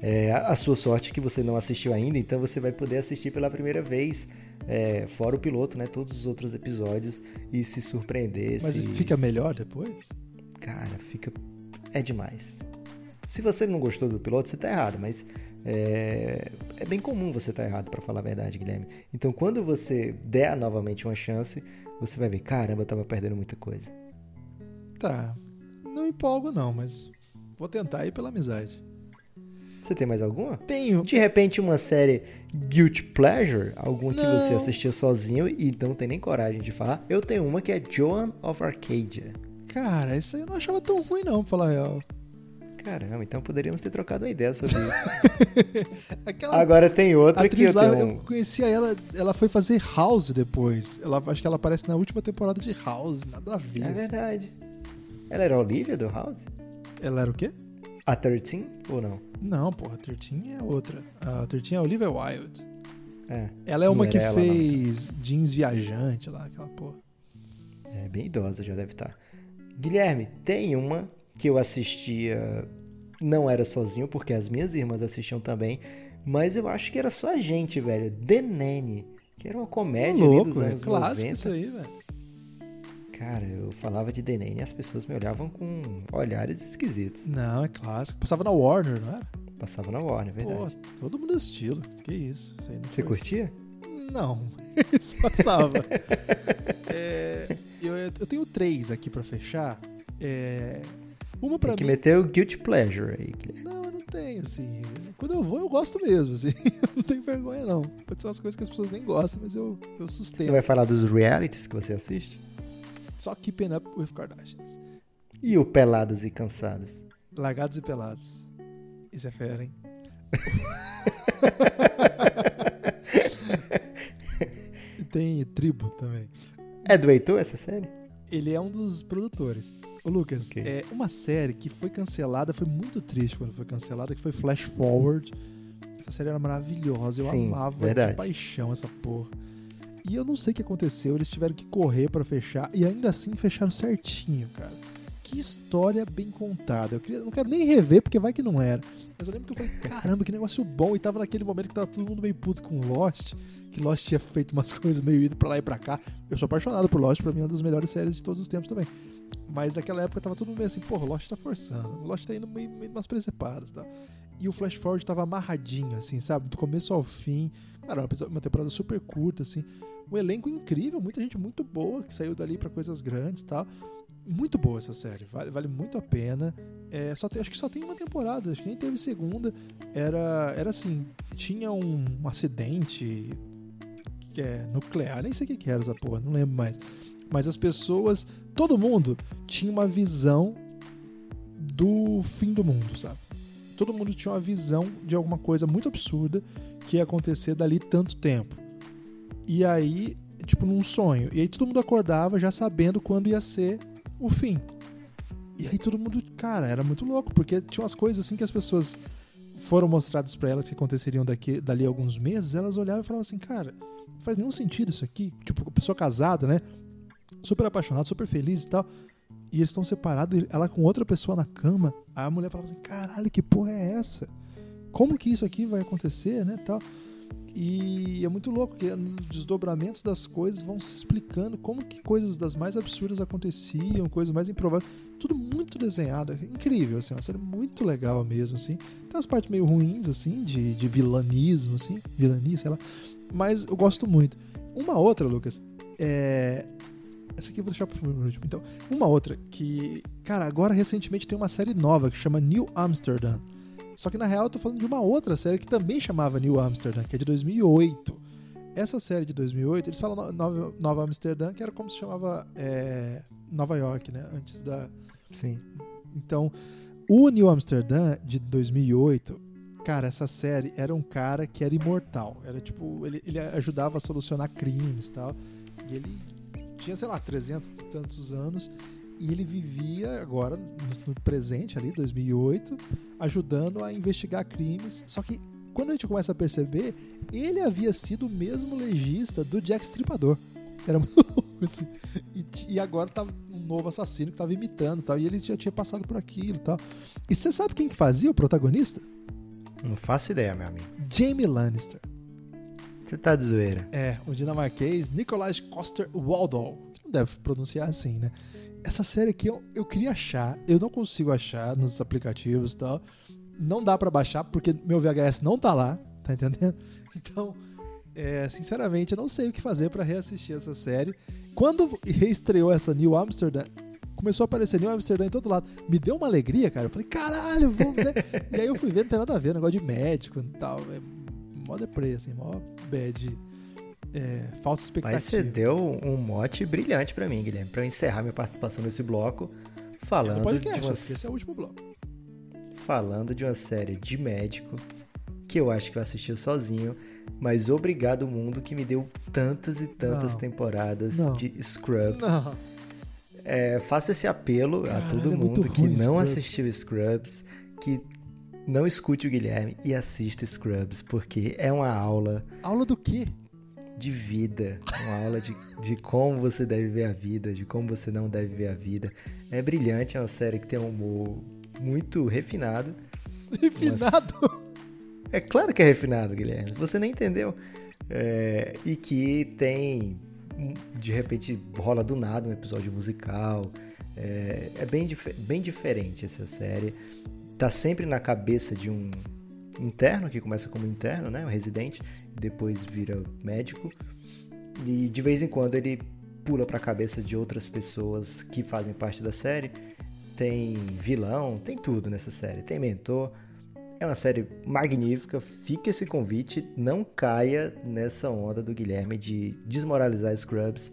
É, a sua sorte é que você não assistiu ainda, então você vai poder assistir pela primeira vez, é, fora o piloto, né? Todos os outros episódios e se surpreender. Mas se- fica melhor depois? Cara, fica. É demais. Se você não gostou do piloto, você tá errado, mas é, é bem comum você estar errado, pra falar a verdade, Guilherme. Então, quando você der novamente uma chance, você vai ver: caramba, eu tava perdendo muita coisa. Tá. Empolgo, não, mas vou tentar ir pela amizade. Você tem mais alguma? Tenho. De repente, uma série Guilty Pleasure, alguma que você assistiu sozinho e não tem nem coragem de falar. Eu tenho uma que é Joan of Arcadia. Cara, isso aí eu não achava tão ruim, não, pra falar a real. Caramba, então poderíamos ter trocado uma ideia sobre isso. (laughs) Aquela Agora tem outra que atriz eu lá, tenho. eu conhecia ela, ela foi fazer House depois. Ela, acho que ela aparece na última temporada de House, nada a ver. É assim. verdade. Ela era a Olivia do House? Ela era o quê? A 13 ou não? Não, porra, a 13 é outra. A 13 é a Olivia Wilde. É, Ela é Não uma que ela, não. fez Jeans Viajante lá, aquela porra. é bem idosa já deve estar. Guilherme, tem uma que eu assistia, não era sozinho, porque as minhas irmãs assistiam também, mas eu acho que era só a gente, velho. The Nanny, que era uma comédia dos Louco, é anos clássico 90. isso aí, velho. Cara, eu falava de The Nanny e as pessoas me olhavam com olhares esquisitos. Não, é clássico. Passava na Warner, não era? Passava na Warner, é Pô, verdade. todo mundo estilo. Que isso? isso Você curtia? Não, (laughs) isso passava. É, eu, eu tenho três aqui pra fechar. É, uma pra Tem que mim. meter o Guilty Pleasure aí, Guilherme. Não, eu não tenho, assim. Quando eu vou, eu gosto mesmo, assim. (laughs) não tenho vergonha, não. Pode ser umas coisas que as pessoas nem gostam, mas eu, eu Você sustento. vai falar dos realities que você assiste? Só Keeping Up with Kardashians. E o Pelados e Cansados? Largados e pelados. Isso é fera, hein? (laughs) e tem Tribo também. É do Heitor essa série? Ele é um dos produtores. Ô, Lucas, Ok. é uma série que foi cancelada, foi muito triste quando foi cancelada, que foi Flash Forward. Essa série era maravilhosa, eu Sim, amava verdade. de paixão essa porra. E eu não sei o que aconteceu, eles tiveram que correr pra fechar, e ainda assim fecharam certinho, cara. Que história bem contada. Eu, queria- não quero nem rever, porque vai que não era. Mas eu lembro que eu falei, caramba, que negócio bom. E tava naquele momento que tava todo mundo meio puto com Lost, que Lost tinha feito umas (laughs) coisas meio ido pra lá e pra cá. Eu sou apaixonado por Lost, pra mim é uma das melhores séries de todos os tempos também. Mas naquela época tava todo mundo meio assim, o Lost tá forçando. Lost tá indo meio, meio umas presepadas e tal. E o Flash Forward tava amarradinho, assim, sabe? Do começo ao fim. Cara, uma temporada super curta, assim. Um elenco incrível, muita gente muito boa que saiu dali pra coisas grandes e tal. Muito boa essa série, vale, vale muito a pena. É, só tem- acho que só tem uma temporada, acho que nem teve segunda. Era, era assim, tinha um, acidente que é nuclear, nem sei o que, que era essa porra, não lembro mais. Mas as pessoas, todo mundo tinha uma visão do fim do mundo, sabe? Todo mundo tinha uma visão de alguma coisa muito absurda que ia acontecer dali tanto tempo. E aí, tipo, num sonho. E aí todo mundo acordava já sabendo quando ia ser o fim. E aí todo mundo, cara, era muito louco, porque tinha umas coisas assim que as pessoas foram mostradas pra elas que aconteceriam daqui, dali a alguns meses, elas olhavam e falavam assim, cara, não faz nenhum sentido isso aqui. Tipo, pessoa casada, né? Super apaixonada, super feliz e tal. E eles estão separados, ela com outra pessoa na cama. Aí a mulher falava assim, caralho, que porra é essa? Como que isso aqui vai acontecer, né, tal? E é muito louco, porque nos desdobramentos das coisas vão se explicando como que coisas das mais absurdas aconteciam, coisas mais improváveis. Tudo muito desenhado, é incrível, assim, uma série muito legal mesmo, assim. Tem umas partes meio ruins, assim, de, de vilanismo, assim, vilania, sei lá. Mas eu gosto muito. Uma outra, Lucas, é... Essa aqui eu vou deixar pro último. Então, uma outra que, cara, agora recentemente tem uma série nova que chama New Amsterdam. Só que na real eu tô falando de uma outra série que também chamava New Amsterdam, que é de 2008. Essa série de 2008, eles falam no- Nova, Nova Amsterdã, que era como se chamava é, Nova York, né? Antes da. Sim. Então, o New Amsterdã de 2008, Cara, essa série era um cara que era imortal. Era tipo, ele, ele ajudava a solucionar crimes e tal. E ele tinha, sei lá, 300 e tantos anos. E ele vivia agora, no, presente ali, 2008, ajudando a investigar crimes. Só que quando a gente começa a perceber, ele havia sido o mesmo legista do Jack Stripador. Era (laughs) assim. E, e agora tava um novo assassino que tava imitando e tal. E ele já tinha passado por aquilo e tal. E você sabe quem que fazia o protagonista? Não faço ideia, meu amigo. Jamie Lannister. Você tá de zoeira. É, o dinamarquês Nicolás Coster Waldau. Não deve pronunciar assim, né? Essa série aqui eu, eu queria achar, eu não consigo achar nos aplicativos e tal. Não dá pra baixar porque meu VHS não tá lá, tá entendendo? (laughs) Então, é, sinceramente, eu não sei o que fazer pra reassistir essa série. Quando reestreou essa New Amsterdam, começou a aparecer New Amsterdam em todo lado. Me deu uma alegria, cara. Eu falei, caralho, vamos ver. (laughs) e aí eu fui ver, não tem nada a ver, negócio de médico e tal. É mó deprê, assim, mó bad. É, falsa expectativa. Mas você deu um mote brilhante pra mim, Guilherme, pra eu encerrar minha participação nesse bloco É falando podcast, de uma esse é o último bloco. falando de uma série de médico que eu acho que eu assisti sozinho, mas obrigado mundo que me deu tantas e tantas Não. temporadas Não. de Scrubs. Não. É, faço esse apelo a todo é mundo que ruim não Scrubs. assistiu Scrubs, que não escute o Guilherme e assista Scrubs, porque é uma aula Aula do quê? de vida, uma aula de, de como você deve ver a vida, de como você não deve ver a vida. É brilhante, é uma série que tem um humor muito refinado. (laughs) Refinado. É claro que é refinado, Guilherme. Você nem entendeu. É, e que tem. De repente rola do nada um episódio musical. É, é bem, dif- bem diferente essa série. Tá sempre na cabeça de um interno, que começa como interno, né? Um residente, depois vira médico. E de vez em quando ele pula pra cabeça de outras pessoas que fazem parte da série. Tem vilão, tem tudo nessa série. Tem mentor. É uma série magnífica. Fica esse convite. Não caia nessa onda do Guilherme de desmoralizar Scrubs.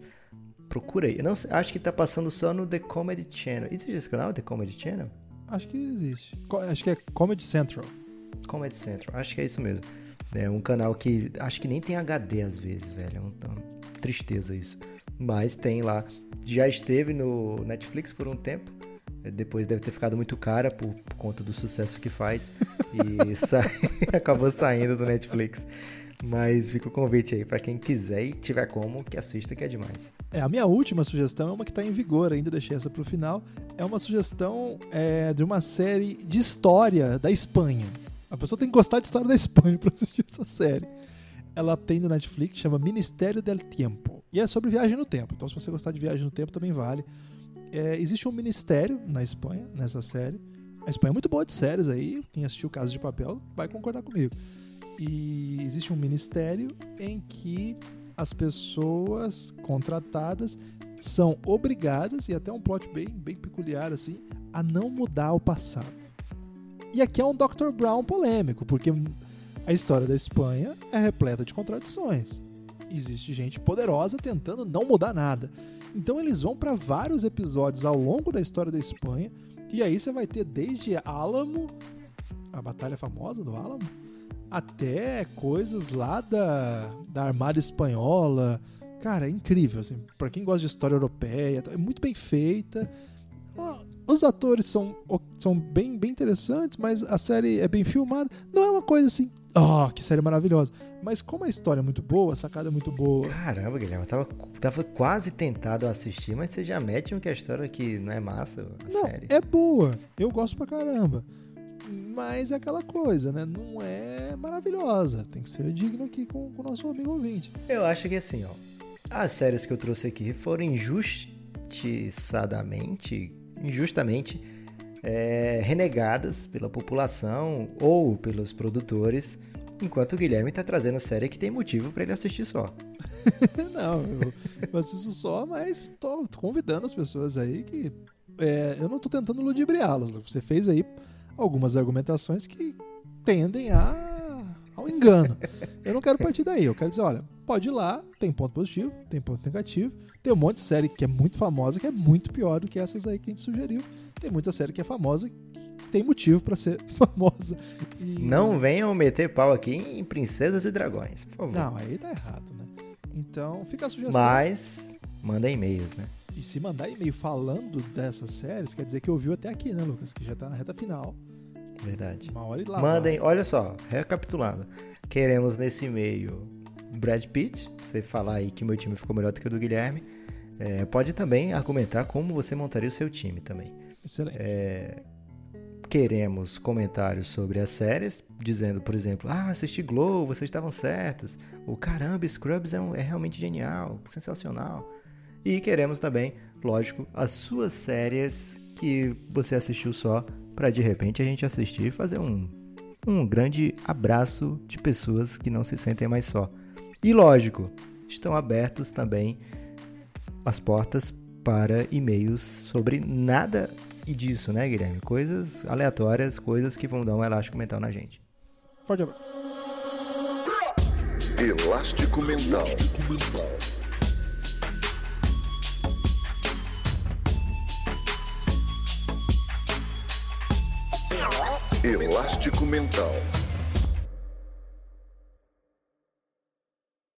Procura aí. Eu não acho que tá passando só no The Comedy Channel. Existe esse canal, The Comedy Channel? Acho que existe. Acho que é Comedy Central. Comedy Central, acho que é isso mesmo. É um canal que acho que nem tem HD às vezes, velho. É é uma tristeza isso. Mas tem lá. Já esteve no Netflix por um tempo. É, Depois deve ter ficado muito cara por, por conta do sucesso que faz. E (laughs) sa- (laughs) acabou saindo do Netflix. Mas fica o convite aí pra quem quiser e tiver como, que assista que é demais. É, a minha última sugestão é uma que está em vigor ainda, deixei essa para o final. É uma sugestão é, de uma série de história da Espanha. A pessoa tem que gostar de história da Espanha (laughs) para assistir essa série. Ela tem no Netflix, chama Ministério del Tiempo. E é sobre viagem no tempo. Então, se você gostar de viagem no tempo, também vale. É, existe um ministério na Espanha, nessa série. A Espanha é muito boa de séries aí. Quem assistiu Casa de Papel vai concordar comigo. E existe um ministério em que as pessoas contratadas são obrigadas, e até um plot bem, bem peculiar assim, a não mudar o passado. E aqui é um Dr. Brown polêmico, porque a história da Espanha é repleta de contradições. Existe gente poderosa tentando não mudar nada. Então eles vão para vários episódios ao longo da história da Espanha, e aí você vai ter desde Álamo, a batalha famosa do Álamo, até coisas lá da, da Armada Espanhola. Cara, é incrível, assim, pra quem gosta de história europeia, é muito bem feita. Os atores são, são bem, bem interessantes, mas a série é bem filmada. Não é uma coisa assim, oh, que série maravilhosa. Mas como a história é muito boa, a sacada é muito boa. Caramba, Guilherme, eu tava, tava quase tentado a assistir, mas você já mete um que a história que não é massa, a Não, série. é boa. Eu gosto pra caramba. Mas é aquela coisa, né? Não é maravilhosa. Tem que ser digno aqui com com o nosso amigo ouvinte. Eu acho que assim, ó, as séries que eu trouxe aqui foram injustiçadamente, injustamente é, renegadas pela população ou pelos produtores, enquanto o Guilherme tá trazendo série que tem motivo pra ele assistir só. (laughs) Não, eu, eu assisto só, mas tô convidando as pessoas aí que. é, eu não tô tentando ludibriá-las. Você fez aí algumas argumentações que tendem a, ao engano. Eu não quero partir daí. Eu quero dizer, olha, pode ir lá, tem ponto positivo, tem ponto negativo. Tem um monte de série que é muito famosa, que é muito pior do que essas aí que a gente sugeriu. Tem muita série que é famosa, que tem motivo pra ser (laughs) famosa. E- Não venham meter pau aqui em Princesas e Dragões, por favor. Não, aí tá errado, né? Então fica a sugestão. Mas manda e-mails, né? E se mandar e-mail falando dessas séries, quer dizer que ouviu até aqui, né, Lucas? Que já tá na reta final. Verdade. Uma hora e lá. Mandem, olha só, recapitulando. Queremos nesse e-mail Brad Pitt, você falar aí que meu time ficou melhor do que o do Guilherme. É, pode também argumentar como você montaria o seu time também. Excelente. É, queremos comentários sobre as séries, dizendo, por exemplo, ah, assisti Glow, vocês estavam certos. O caramba, Scrubs é, um- é realmente genial, sensacional. E queremos também, lógico, as suas séries que você assistiu só, para de repente a gente assistir e fazer um, um grande abraço de pessoas que não se sentem mais só. E lógico, estão abertos também as portas para e-mails sobre nada e disso, né, Guilherme? Coisas aleatórias, coisas que vão dar um elástico mental na gente. Forte abraço. Elástico Mental. Elástico Mental.